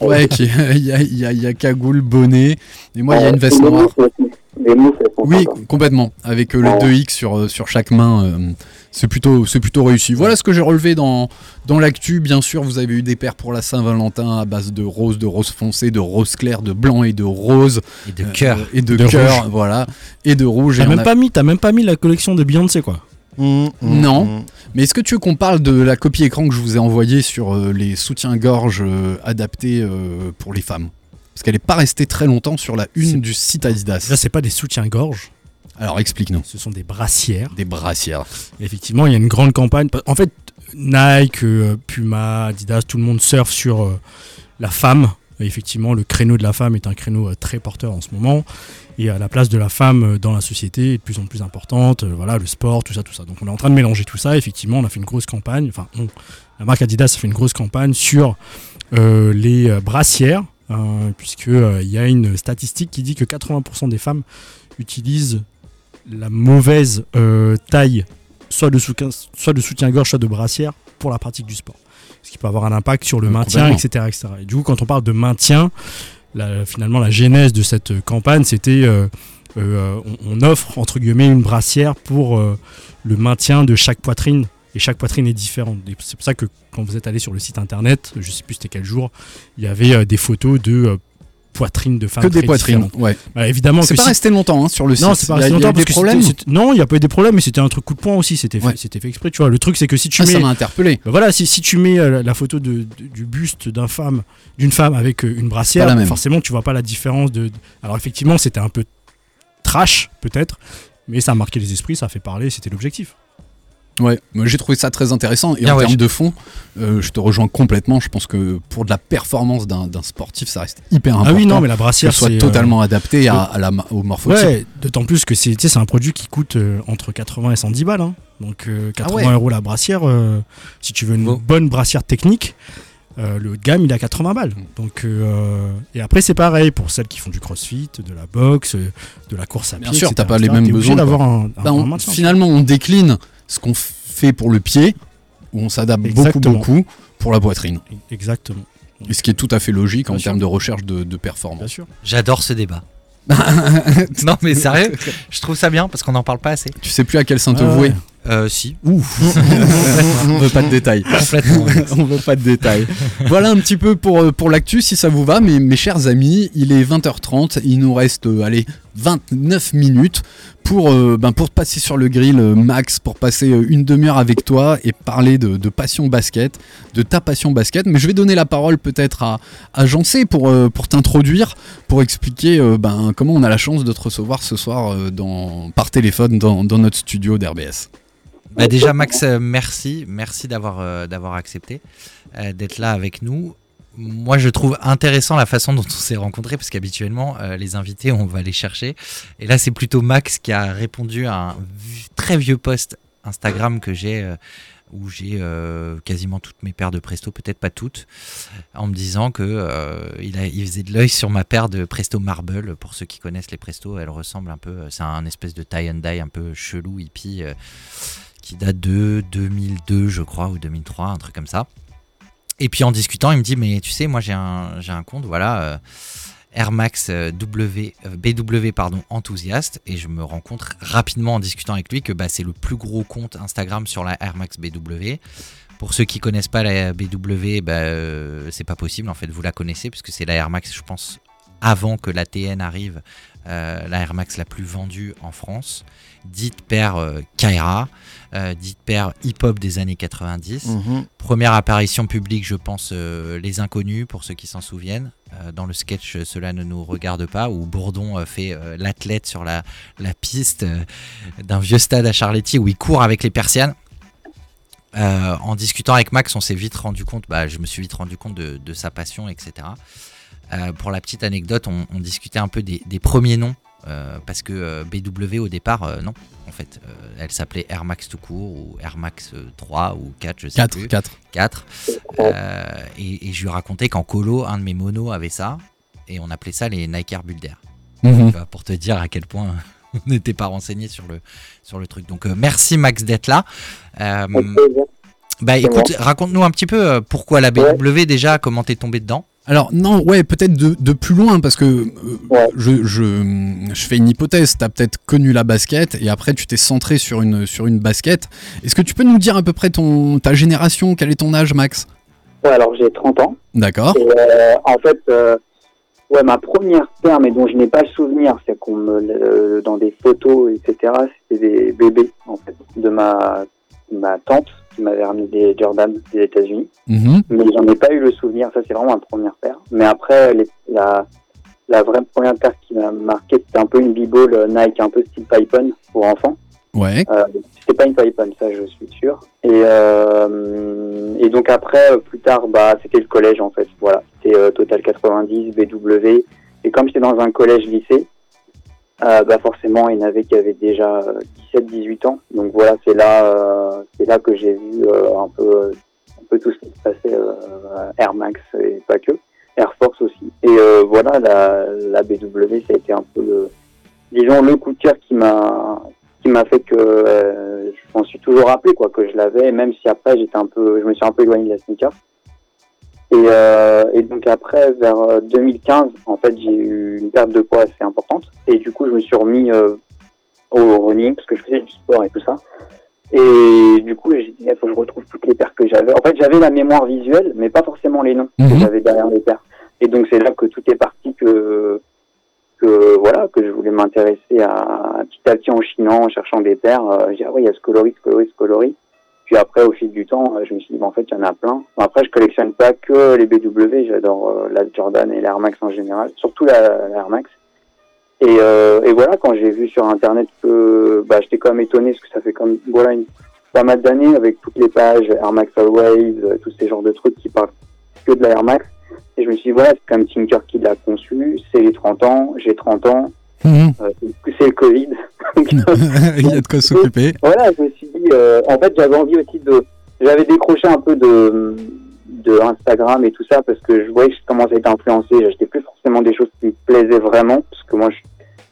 Ouais, qui- *laughs* il y a, il y a- y a cagoule, bonnet. Et moi, il y a Euh, une veste les noire. Les elles sont Oui, sympas. complètement. Avec euh, le Ouais. 2X sur, euh, sur chaque main, euh, c'est plutôt, c'est plutôt réussi. Voilà ce que j'ai relevé dans, dans l'actu. Bien sûr, vous avez eu des paires pour la Saint-Valentin à base de rose, de rose foncé, de rose clair, de blanc et de rose. Et de Euh, cœur. et de, De cœur, rouge. voilà. Et de rouge. T'as même, a- pas mis- t'as même pas mis la collection de Beyoncé, quoi. Mmh, Non. Mais est-ce que tu veux qu'on parle de la copie écran que je vous ai envoyée sur euh, les soutiens-gorge euh, adaptés euh, pour les femmes? Parce qu'elle n'est pas restée très longtemps sur la une du site Adidas. Là, c'est pas des soutiens-gorge. Alors explique-nous. Ce sont des brassières. Des brassières. Et effectivement, il y a une grande campagne. En fait, Nike, Puma, Adidas, tout le monde surfe sur la femme. Effectivement, le créneau de la femme est un créneau euh, très porteur en ce moment. Et euh, la place de la femme euh, dans la société est de plus en plus importante. Euh, voilà, le sport, tout ça, tout ça. Donc on est en train de mélanger tout ça. Effectivement, on a fait une grosse campagne. Enfin, on- la marque Adidas a fait une grosse campagne sur les brassières. euh, puisque y a une statistique qui dit que 80% des femmes utilisent la mauvaise taille, soit de soutien-gorge, soit de brassière, pour la pratique du sport. Ce qui peut avoir un impact sur le maintien, etc., etc. Et du coup, quand on parle de maintien, la- finalement, la genèse de cette campagne, c'était euh, euh, on, on offre, entre guillemets, une brassière pour euh, le maintien de chaque poitrine. Et chaque poitrine est différente. C'est pour ça que quand vous êtes allé sur le site internet, je sais plus c'était quel jour, il y avait euh, des photos de poitrines de femmes. Que des très poitrines. Ouais. Bah, évidemment C'est pas si- resté longtemps hein, sur le site. non, c'est pas resté longtemps des parce que problèmes. Non, il n'y a pas eu des problèmes, mais c'était un truc coup de poing aussi. C'était fait, Ouais. fait exprès, tu vois. Le truc, c'est que si tu Ah, mets. ça m'a interpellé. Bah voilà, si, si tu mets euh, la, photo de, de- du buste d'un femme, d'une femme avec euh, une brassière, forcément, tu vois pas la différence de- Alors effectivement, c'était un peu trash, peut-être, mais ça a marqué les esprits, ça a fait parler, c'était l'objectif. Ouais, j'ai trouvé ça très intéressant. Et Bien, en ouais, termes je- de fond, euh, je te rejoins complètement. Je pense que pour de la performance d'un sportif, ça reste hyper important. Ah oui, non, mais la brassière, soit euh, totalement adapté à, la, au morphotype. Ouais, d'autant plus que c'est un produit qui coûte euh, entre 80 et 110 balles. hein. Donc euh, 80 Ah ouais. euros la brassière, si tu veux une Bon. bonne brassière technique, le haut de gamme il est à 80 balles. Donc, euh, et après c'est pareil pour celles qui font du crossfit, de la boxe, de la course à pied. Bien sûr, t'as pas les mêmes besoins, d'avoir un, un- Bah, un on- maintien. finalement, on décline ce qu'on fait pour le pied, où on s'adapte beaucoup, beaucoup pour la poitrine. Exactement. Et ce qui est tout à fait logique en sûr. termes de recherche de, de Bien performance. sûr. J'adore ce débat. *laughs* non mais sérieux, je trouve ça bien parce qu'on n'en parle pas assez. Tu sais plus à quel saint te vouer. ouais. Euh, si. Ouf *laughs* On veut pas de détails. *laughs* On veut pas de détails. voilà un petit peu pour, euh, pour l'actu, si ça vous va, mes, mes chers amis. Il est 20h30, il nous reste, euh, allez, 29 minutes pour, euh, ben, pour passer sur le grill, euh, Max, pour passer euh, une demi-heure avec toi et parler de, passion basket, de ta passion basket. Mais je vais donner la parole peut-être à, à Jancé pour, pour t'introduire, pour expliquer ben, comment on a la chance de te recevoir ce soir dans, par téléphone dans, dans notre studio d'RBS. Bah déjà Max, merci, merci d'avoir accepté d'être là avec nous. Moi, je trouve intéressant la façon dont on s'est rencontrés parce qu'habituellement, euh, les invités, on va les chercher. Et là, c'est plutôt Max qui a répondu à un très vieux post Instagram que j'ai euh, où j'ai euh, quasiment toutes mes paires de Presto, peut-être pas toutes, en me disant que il, faisait de l'œil sur ma paire de Presto Marble. Pour ceux qui connaissent les Presto, elle ressemble un peu, c'est un espèce de tie and dye un peu chelou hippie. qui date de 2002, je crois, ou 2003, un truc comme ça. Et puis en discutant, il me dit, mais tu sais, moi j'ai un, j'ai un compte, voilà, euh, Air Max euh, W, euh, BW, pardon, enthousiaste, et je me rends compte rapidement en discutant avec lui que bah, c'est le plus gros compte Instagram sur la Air Max BW. Pour ceux qui connaissent pas la BW, bah, c'est pas possible, en fait, vous la connaissez, puisque c'est la Air Max, je pense, avant que la TN arrive, la Air Max la plus vendue en France, dite paire euh, Kaira, euh, dite paire hip-hop des années 90. Mhm. Première apparition publique, je pense, euh, Les Inconnus, pour ceux qui s'en souviennent. Euh, dans le sketch euh, Cela ne nous regarde pas, où Bourdon fait l'athlète sur la, la piste d'un vieux stade à Charletti, où il court avec les persiennes. En discutant avec Max, on s'est vite rendu compte, bah, je me suis vite rendu compte de, de sa passion, etc. Pour la petite anecdote, on, on discutait un peu des, des premiers noms, euh, parce que euh, BW au départ, euh, non, en fait, euh, elle s'appelait Air Max tout court, ou Air Max euh, 3 ou 4, je sais 4, plus. 4. 4. Euh, et, et je lui racontais qu'en colo, un de mes monos avait ça, et on appelait ça les Nike Air Builder. Mhm. Pour te dire à quel point *laughs* on n'était pas renseigné sur le, sur le truc. Donc euh, merci Max d'être là. Euh, bah écoute, raconte-nous un petit peu pourquoi la BW déjà, comment t'es tombé dedans? Alors non, ouais, peut-être de, de plus loin parce que euh, je, je, je fais une hypothèse. T'as peut-être connu la basket et après tu t'es centré sur une sur une basket. Est-ce que tu peux nous dire à peu près ton ta génération, quel est ton âge, Max? Ouais, alors j'ai 30 ans. D'accord. Euh, en fait, euh, ouais, ma première paire, mais dont je n'ai pas le souvenir, c'est qu'on me, dans des photos, etc., c'était des bébés, en fait, de ma, ma tante qui m'avait ramené des Jordan des États-Unis. Mhm. Mais j'en ai pas eu le souvenir. Ça, c'est vraiment ma première paire. Mais après, les- la, la vraie première paire qui m'a marqué, c'était un peu une b-ball euh, Nike, un peu style Python pour enfants. Ouais. Euh, c'était pas une Python, ça je suis sûr. Et, euh, et donc après, plus tard, bah, c'était le collège en fait. Voilà, c'était euh, Total 90, BW. Et comme j'étais dans un collège-lycée, euh, bah forcément, il y en avait qui avaient déjà 17-18 ans. Donc voilà, c'est là, euh, c'est là que j'ai vu euh, un peu, euh, un peu tout ce qui se passait euh, Air Max et pas que, Air Force aussi. Et euh, voilà, la, la BW, ça a été un peu le, disons, le coup de cœur qui m'a, qui m'a fait que euh, je m'en suis toujours rappelé quoi que je l'avais même si après j'étais un peu je me suis un peu éloigné de la sneaker et, euh, et donc après vers euh, 2015 en fait j'ai eu une perte de poids assez importante et du coup je me suis remis euh, au running parce que je faisais du sport et tout ça et du coup j'ai dit il faut que je retrouve toutes les paires que j'avais en fait j'avais la mémoire visuelle mais pas forcément les noms que Mhm. j'avais derrière les paires et donc c'est là que tout est parti que que voilà que je voulais m'intéresser à petit à petit en chinant, en cherchant des paires. Euh, j'ai dit, ah oui, il y a ce coloris, ce coloris, ce coloris. Puis après, au fil du temps, euh, je me suis dit, bah, en fait, il y en a plein. Bon, après, je collectionne pas que les BW, j'adore euh, la Jordan et l'Air Max en général, surtout la, Air Max. Et, euh, et voilà, quand j'ai vu sur Internet que, bah, j'étais quand même étonné parce que ça fait comme, voilà, une, pas mal d'années avec toutes les pages Air Max Always, tous ces genres de trucs qui parlent que de la Max. Et je me suis dit, voilà, c'est comme Tinker qui l'a conçu, c'est les 30 ans, j'ai 30 ans, Mhm. euh, c'est le Covid. *laughs* Il y a de quoi s'occuper. Voilà, je me suis dit, euh, en fait, j'avais envie aussi de. J'avais décroché un peu de, de Instagram et tout ça parce que je voyais que je commençais à être influencé. J'achetais plus forcément des choses qui me plaisaient vraiment parce que moi, je,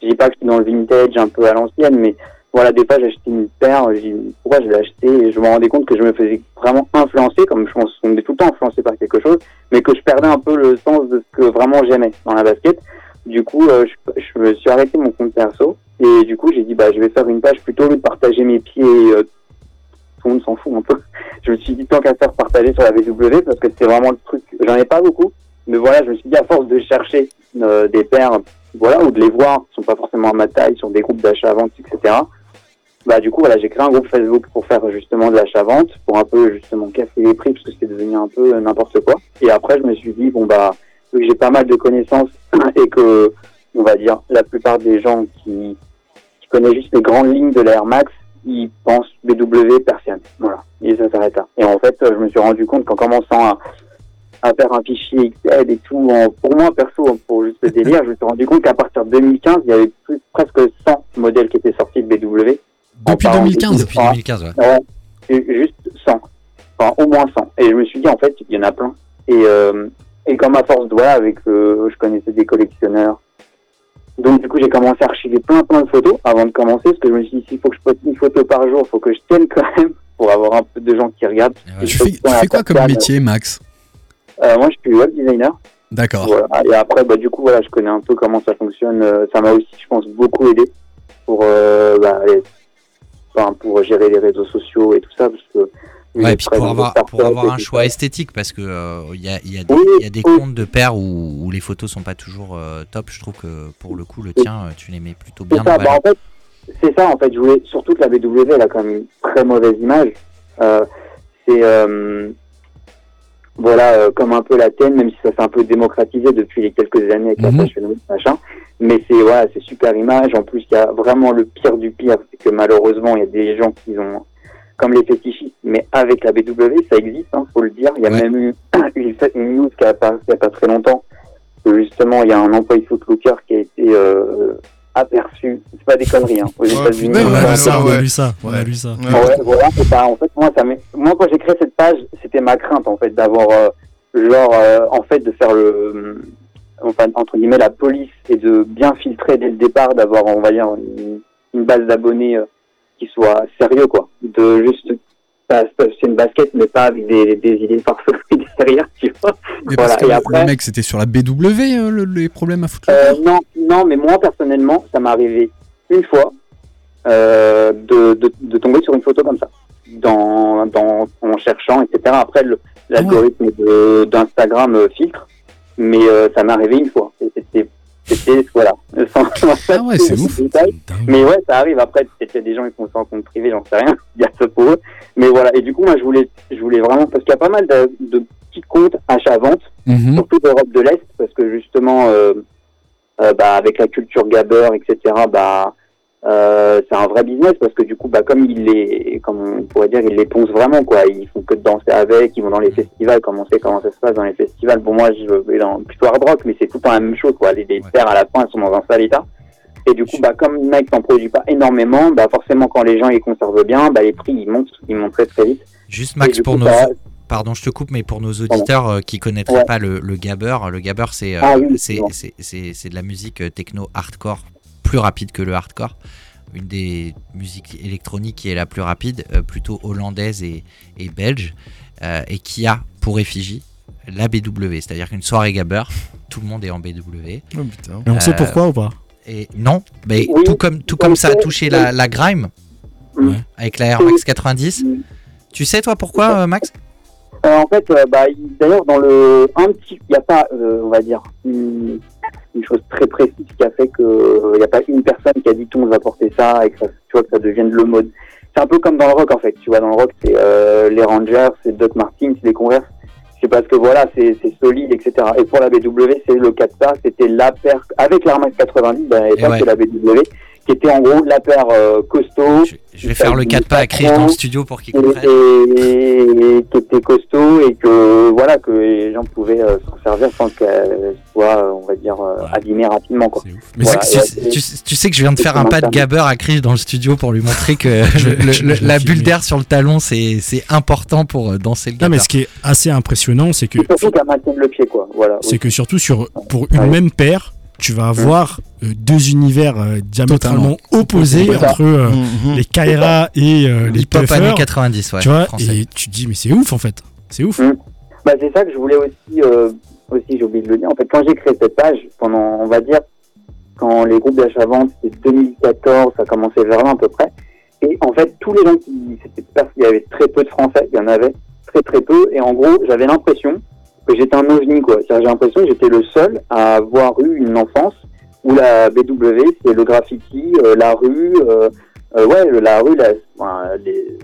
je dis pas que je suis dans le vintage un peu à l'ancienne, mais voilà, des fois, j'achetais une paire, je dis pourquoi je l'ai acheté et je me rendais compte que je me faisais vraiment influencer, comme je pense qu'on est tout le temps influencé par quelque chose, mais que je perdais un peu le sens de ce que vraiment j'aimais dans la basket. Du coup, euh, je, je me suis arrêté mon compte perso et du coup, j'ai dit bah je vais faire une page plutôt de partager mes pieds. euh, tout le monde s'en fout un peu. *laughs* Je me suis dit tant qu'à faire partager sur la VW parce que c'était vraiment le truc. J'en ai pas beaucoup, mais voilà, je me suis dit à force de chercher euh, des paires, voilà, ou de les voir, qui sont pas forcément à ma taille, sur des groupes d'achat-vente, etc. Bah du coup voilà, j'ai créé un groupe Facebook pour faire justement de l'achat-vente, pour un peu justement casser les prix parce que c'était devenu un peu euh, n'importe quoi. Et après je me suis dit bon bah que j'ai pas mal de connaissances *clears throat* et que on va dire la plupart des gens qui, qui connaissent juste les grandes lignes de la Air Max, ils pensent BW persienne. Voilà. Et ça s'arrête là. Et en fait, euh, je me suis rendu compte qu'en commençant à, à faire un fichier Excel et tout, en- pour moi perso, hein, pour juste le *laughs* délire, je me suis rendu compte qu'à partir de 2015, il y avait plus, presque 100 modèles qui étaient sortis de BW. Depuis Enfin, 2015 Depuis 2015, ouais. Ouais, juste 100. Enfin, au moins 100. Et je me suis dit, en fait, il y en a plein. Et, euh, et comme à force de voilà, avec, euh, je connaissais des collectionneurs. Donc, du coup, j'ai commencé à archiver plein, plein de photos avant de commencer, parce que je me suis dit, s'il faut que je poste une photo par jour, il faut que je tienne quand même *laughs* pour avoir un peu de gens qui regardent. Et Tu fais, tu quoi comme métier, Max? Euh, Moi, je suis web designer. D'accord. Voilà. Et après, bah, du coup, voilà, je connais un peu comment ça fonctionne. Euh, Ça m'a aussi, je pense, beaucoup aidé pour, euh, bah, les- enfin, pour gérer les réseaux sociaux et tout ça. Parce que Ouais, et puis pour avoir, pour avoir un choix esthétique, parce que euh, il y, a, y a y a des comptes de paires où, où les photos sont pas toujours euh, top. Je trouve que pour le coup, le tien, euh, tu les mets plutôt C'est bien bah, en fait, c'est ça, en fait, je voulais, surtout que la BW, elle a quand même une très mauvaise image. Euh, c'est, voilà, comme un peu la tienne, même si ça s'est un peu démocratisé depuis les quelques années avec Mhm. la fashion week, machin. Mais c'est, voilà, c'est super image. En plus, il y a vraiment le pire du pire, c'est que malheureusement, il y a des gens qui ont, comme les fétichistes, mais avec la BW, ça existe, hein, faut le dire. Il y a Ouais. même eu *clears throat* une, une news qui a pas, il y a pas très longtemps, que justement, il y a un employé Footlooker qui a été euh, aperçu. C'est pas des conneries, hein. Aux États-Unis. Ouais, on a Ouais, lu ça, on a lu ça, on a Ouais. lu ça. Ouais. Ouais, voilà, c'est ça. En fait, moi, ça m'est- moi, quand j'ai créé cette page, c'était ma crainte, en fait, d'avoir, euh, genre, euh, en fait, de faire le, euh, enfin, entre guillemets, la police et de bien filtrer dès le départ, d'avoir, on va dire, une, une base d'abonnés euh, qui soit sérieux, quoi. De juste, c'est une basket, mais pas avec des, des idées farfelues *laughs* derrière, tu vois. Mais Voilà, parce que et le- après- le mec, c'était sur la BW, euh, le- les problèmes à foutre Euh, non, non, mais moi personnellement, ça m'est arrivé une fois euh, de, de, de tomber sur une photo comme ça, dans, dans, en cherchant, etc. Après, le- l'algorithme d'Instagram filtre, mais ça m'est arrivé une fois. C'était, c'était, voilà. Sans- Ah ouais, c'est ouf. Mais ouais, ça arrive. Après, peut-être qu'il y a des gens qui font ça en compte privé, j'en sais rien. *laughs* Il y a ça pour eux. Mais voilà. Et du coup, moi, je voulais, je voulais vraiment, parce qu'il y a pas mal de, de petits comptes achat-vente Mhm. surtout d'Europe de l'Est, parce que justement, euh, euh, bah, avec la culture gabber, etc., bah, euh, c'est un vrai business, parce que du coup, bah, comme il les, comme on pourrait dire, ils les poncent vraiment, quoi. Ils font que de danser avec, ils vont dans les festivals, comme on sait comment ça se passe dans les festivals. Bon, moi, je vais dans plutôt hard rock, mais c'est tout le temps la même chose, quoi. Les, les Ouais. paires, à la fin, elles sont dans un sale état. Et du coup, bah, comme Nike n'en produit pas énormément, bah, forcément, quand les gens les conservent bien, bah, les prix, ils montent, ils montent très, très vite. Juste Max, pour coup, nos, ça- pardon, je te coupe, mais pour nos auditeurs euh, qui connaîtraient Ouais. pas le, le gabber, le gabber c'est euh, Ah oui, c'est de la musique euh, techno hardcore, plus rapide que le hardcore. Une des musiques électroniques qui est la plus rapide, euh, plutôt hollandaise et, et belge, euh, et qui a pour effigie la BW, c'est-à-dire qu'une soirée gabber, tout le monde est en BW. Oh putain. Et on sait Euh, pourquoi ou pas Et non, mais Oui, tout comme tout comme ça a touché la, la grime avec la Air Max 90. Tu sais toi pourquoi euh, Max? Euh, en fait, euh, bah, il- d'ailleurs, dans le un petit, il n'y a pas, euh, on va dire, une, une chose très précise qui a fait que n'y a pas une personne qui a dit tout le monde va porter ça et que ça, tu vois que ça devienne le mode. C'est un peu comme dans le rock en fait. Tu vois, dans le rock, c'est euh, les Rangers, c'est Doc Martens, c'est les Converse. C'est parce que voilà, c'est solide, etc. Et pour la BW, c'est le 4 ça, c'était la paire avec l'Air Max 90, bah, et Et ouais. c'est la BW. Qui était en gros de la paire euh, costaud. Je vais faire le 4 pas à Chris dans le studio pour qu'il comprenne. et- et qui était costaud et que voilà que les gens pouvaient euh, s'en servir sans qu'elle soit, euh, on va dire, euh, abîmée rapidement. Quoi. Mais Voilà, tu, tu- tu sais que je viens de faire un pas de ça gabber à Chris dans le studio pour lui montrer que *laughs* le- je- le- je la bulle d'air sur le talon c'est c'est important pour danser le Non, gabber. mais ce qui est assez impressionnant, c'est que Surtout qu'elle maintienne le pied, quoi. Voilà. c'est que surtout sur pour une même paire, tu vas avoir euh, deux univers euh, diamétralement opposés C'est ça. entre euh, Mhm. les Kaira et euh, les Tuffers. années 90, ouais, Tu vois, français. et tu te dis, mais c'est ouf en fait. C'est ouf. Bah, c'est ça que je voulais aussi, euh, aussi j'ai oublié de le dire. En fait, quand j'ai créé cette page, pendant, on va dire, quand les groupes d'achat-vente, c'était 2014, ça commençait vers là à peu près. Et en fait, tous les gens qui, c'était parce qu'il y avait très peu de Français, il y en avait très très peu. Et en gros, j'avais l'impression que j'étais un ovni, quoi. C'est-à-dire, J'ai l'impression que j'étais le seul à avoir eu une enfance où la BW, c'est le graffiti, euh, la rue, euh, euh, ouais, la rue, la, enfin, les-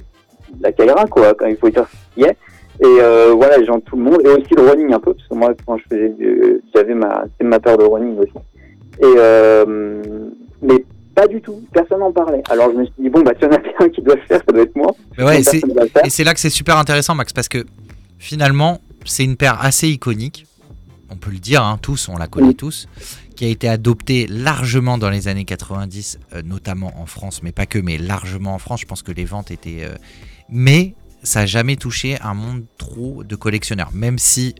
la Kaira, quoi, quand il faut dire ce qu'il y est. Et euh, voilà, les gens, tout le monde, et aussi le running un peu, parce que moi, quand je faisais, du- j'avais ma, c'est ma paire de running aussi. Et euh, mais pas du tout, personne n'en parlait. Alors je me suis dit bon bah s'il y en a bien qui doit le faire, ça doit être moi. Mais ouais, c'est- et c'est là que c'est super intéressant, Max, parce que finalement, c'est une paire assez iconique. On peut le dire, hein, tous, on la connaît tous, qui a été adoptée largement dans les années 90, euh, notamment en France, mais pas que, mais largement en France. Je pense que les ventes étaient. euh, Mais ça n'a jamais touché un monde trop de collectionneurs, même si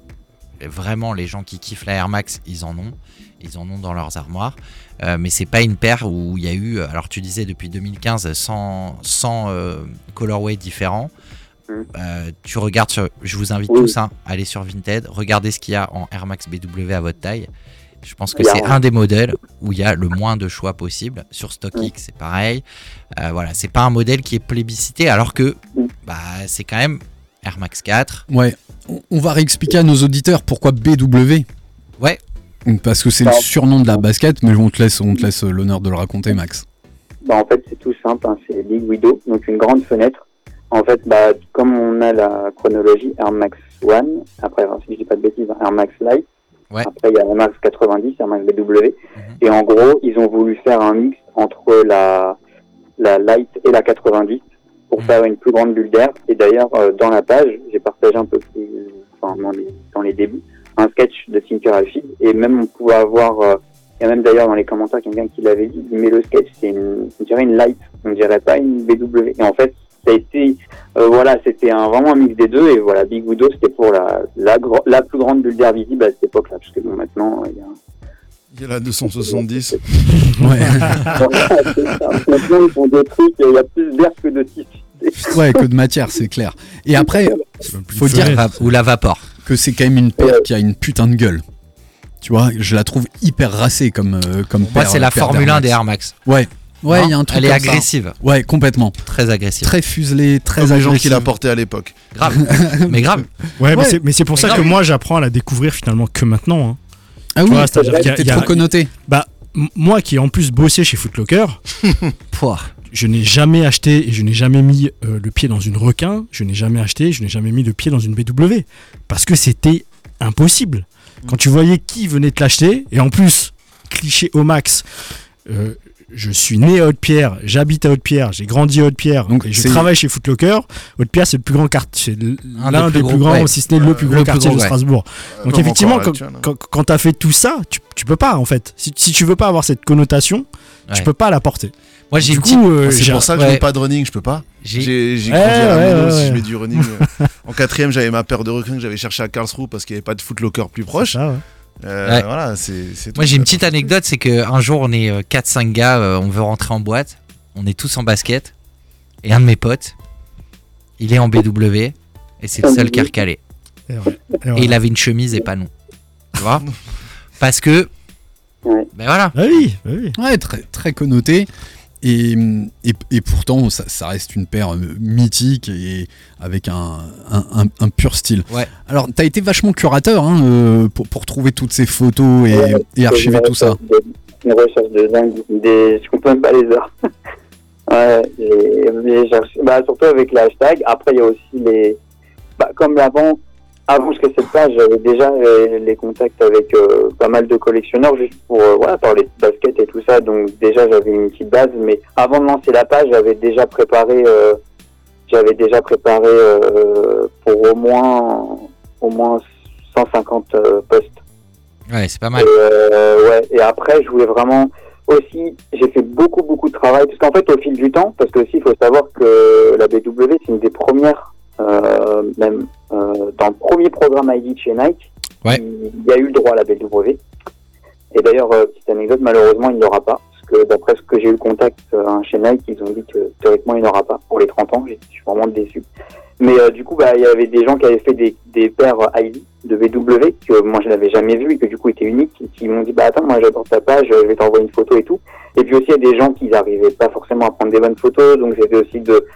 vraiment les gens qui kiffent la Air Max, ils en ont, ils en ont dans leurs armoires. Euh, mais c'est pas une paire où il y a eu, alors tu disais depuis 2015, 100, 100 euh, colorways différents. Euh, tu regardes sur, je vous invite Oui. tous hein, à aller sur Vinted, regardez ce qu'il y a en Air Max BW à votre taille. Je pense que c'est un- des modèles où il y a le moins de choix possible. Sur StockX, c'est pareil. Euh, voilà, c'est pas un modèle qui est plébiscité, alors que bah, c'est quand même Air Max 4. Ouais, on- on va réexpliquer à nos auditeurs pourquoi BW. Ouais. Parce que c'est le surnom de la basket, mais on te laisse, on te laisse l'honneur de le raconter, Max. Bah, en fait, c'est tout simple, hein, c'est Big Widow, donc une grande fenêtre. En fait, bah, comme on a la chronologie Air Max One, après, enfin, si je dis pas de bêtises, hein, Air Max Light, Ouais. après il y a Air Max 90, Air Max BW, et en gros, ils ont voulu faire un mix entre la, la Light et la 90 pour faire une plus grande bulle d'air. Et d'ailleurs, euh, dans la page, j'ai partagé un peu plus, enfin, dans les, dans les débuts, un sketch de Tinker Alfie, et même on pouvait avoir, euh, il y a même d'ailleurs dans les commentaires quelqu'un qui l'avait dit, mais le sketch c'est une, on dirait une light, on dirait pas une BW. Et en fait, ça a été, euh, voilà, c'était un, vraiment un mix des deux, et voilà, Big Widow c'était pour la, la, plus grande bulle d'air visible à cette époque-là, parce que bon, maintenant, il y a, Il y a la 270. *laughs* maintenant ils font des trucs, il y a plus d'air que de tissu. Ouais, que de matière, c'est clair. Et après, faut une dire fenêtre. Ou la vapor. que c'est quand même une paire qui a une putain de gueule. Tu vois, je la trouve hyper racée comme euh, comme Moi, c'est la Formule d'Air 1 des Air Max. Ouais, ouais, il y a un truc. Elle est comme ça. agressive. Ouais, complètement. Très agressive. Très fuselée, très Comme les gens qui agressive. la portaient à l'époque. Grave. *laughs* mais grave. Ouais, mais Ouais. c'est- mais c'est pour Mais ça grave. que moi j'apprends à la découvrir finalement que maintenant. hein. Ah Tu oui, c'est-à-dire qu'il trop connoté. Bah, moi qui ai en plus bossé chez Footlocker, *laughs* Pouah. je n'ai jamais acheté et je n'ai jamais mis euh, le pied dans une requin, je n'ai jamais acheté, je n'ai jamais mis le pied dans une BW. Parce que c'était impossible. Quand tu voyais qui venait te l'acheter, et en plus, cliché au max, euh, je suis né à Haute-Pierre, j'habite à Haute-Pierre, j'ai grandi à Haute-Pierre, Donc, et je travaille chez Footlocker. Haute-Pierre, c'est le plus grand quartier, l'un des des plus grands, ouais. si ce n'est le plus Le grand plus quartier gros, de ouais. Strasbourg. Donc Comme effectivement, encore quand, l'actuel, quand, quand tu as fait tout ça, tu, tu peux pas en fait. Si, si tu veux pas avoir cette connotation, tu Ouais. peux pas la porter. Moi, j'ai euh, C'est pour ça que ouais. je mets pas de running, je peux pas. J'ai- grandi à la ouais, mono, ouais, si je mets du running. euh, en quatrième, j'avais ma paire de requins que j'avais cherché à Karlsruhe parce qu'il n'y avait pas de footlocker plus proche. Euh, Ouais. Voilà, c'est c'est tout. Moi, j'ai une petite anecdote c'est qu'un jour, on est 4-5 gars, euh, on veut rentrer en boîte. On est tous en basket. Et un de mes potes, il est en BW. Et c'est le seul qui est recalé. Et ouais. Et Et voilà. il avait une chemise et pas nous. Tu vois *laughs* Parce que. Ben voilà. Ah oui, ah oui. Ouais, très, très connoté. Et, et, et pourtant, ça, ça reste une paire euh, mythique et avec un, un, un- un pur style. Ouais. Alors, t'as été vachement curateur hein, euh, pour, pour trouver toutes ces photos et, Ouais, et archiver tout ça. de- Une recherche de dingue, des... je compte même pas les heures. *laughs* ouais, bah, surtout avec les hashtags. Après, il y a aussi les, bah, comme avant, avant crée cette page, j'avais déjà les contacts avec euh, pas mal de collectionneurs juste pour euh, voilà, parler de basket et tout ça, donc déjà j'avais une petite base. Mais avant de lancer la page, j'avais déjà préparé, euh, j'avais déjà préparé pour au moins, au moins 150 euh, posts. Ouais, c'est pas mal. Et, ouais, et après, je voulais vraiment aussi, j'ai fait beaucoup, beaucoup de travail, parce qu'en fait, au fil du temps, parce que aussi, il faut savoir que la BW, c'est une des premières, même euh, dans le premier programme ID de chez Nike, Ouais. il y a eu le droit à la BW. Et d'ailleurs, euh, petite anecdote, malheureusement, il n'y aura pas, parce que d'après ce que j'ai eu le contact euh, chez Nike, ils ont dit que théoriquement, il n'y aura pas pour les 30 ans, je suis vraiment déçu. Mais euh, du coup, bah, il y avait des gens qui avaient fait des, des paires ID de BW que moi je n'avais jamais vu et que du coup étaient uniques et qui m'ont dit bah attends moi j'adore ta page, je vais t'envoyer une photo et tout. Et puis aussi il y a des gens qui n'arrivaient pas forcément à prendre des bonnes photos, donc c'était aussi de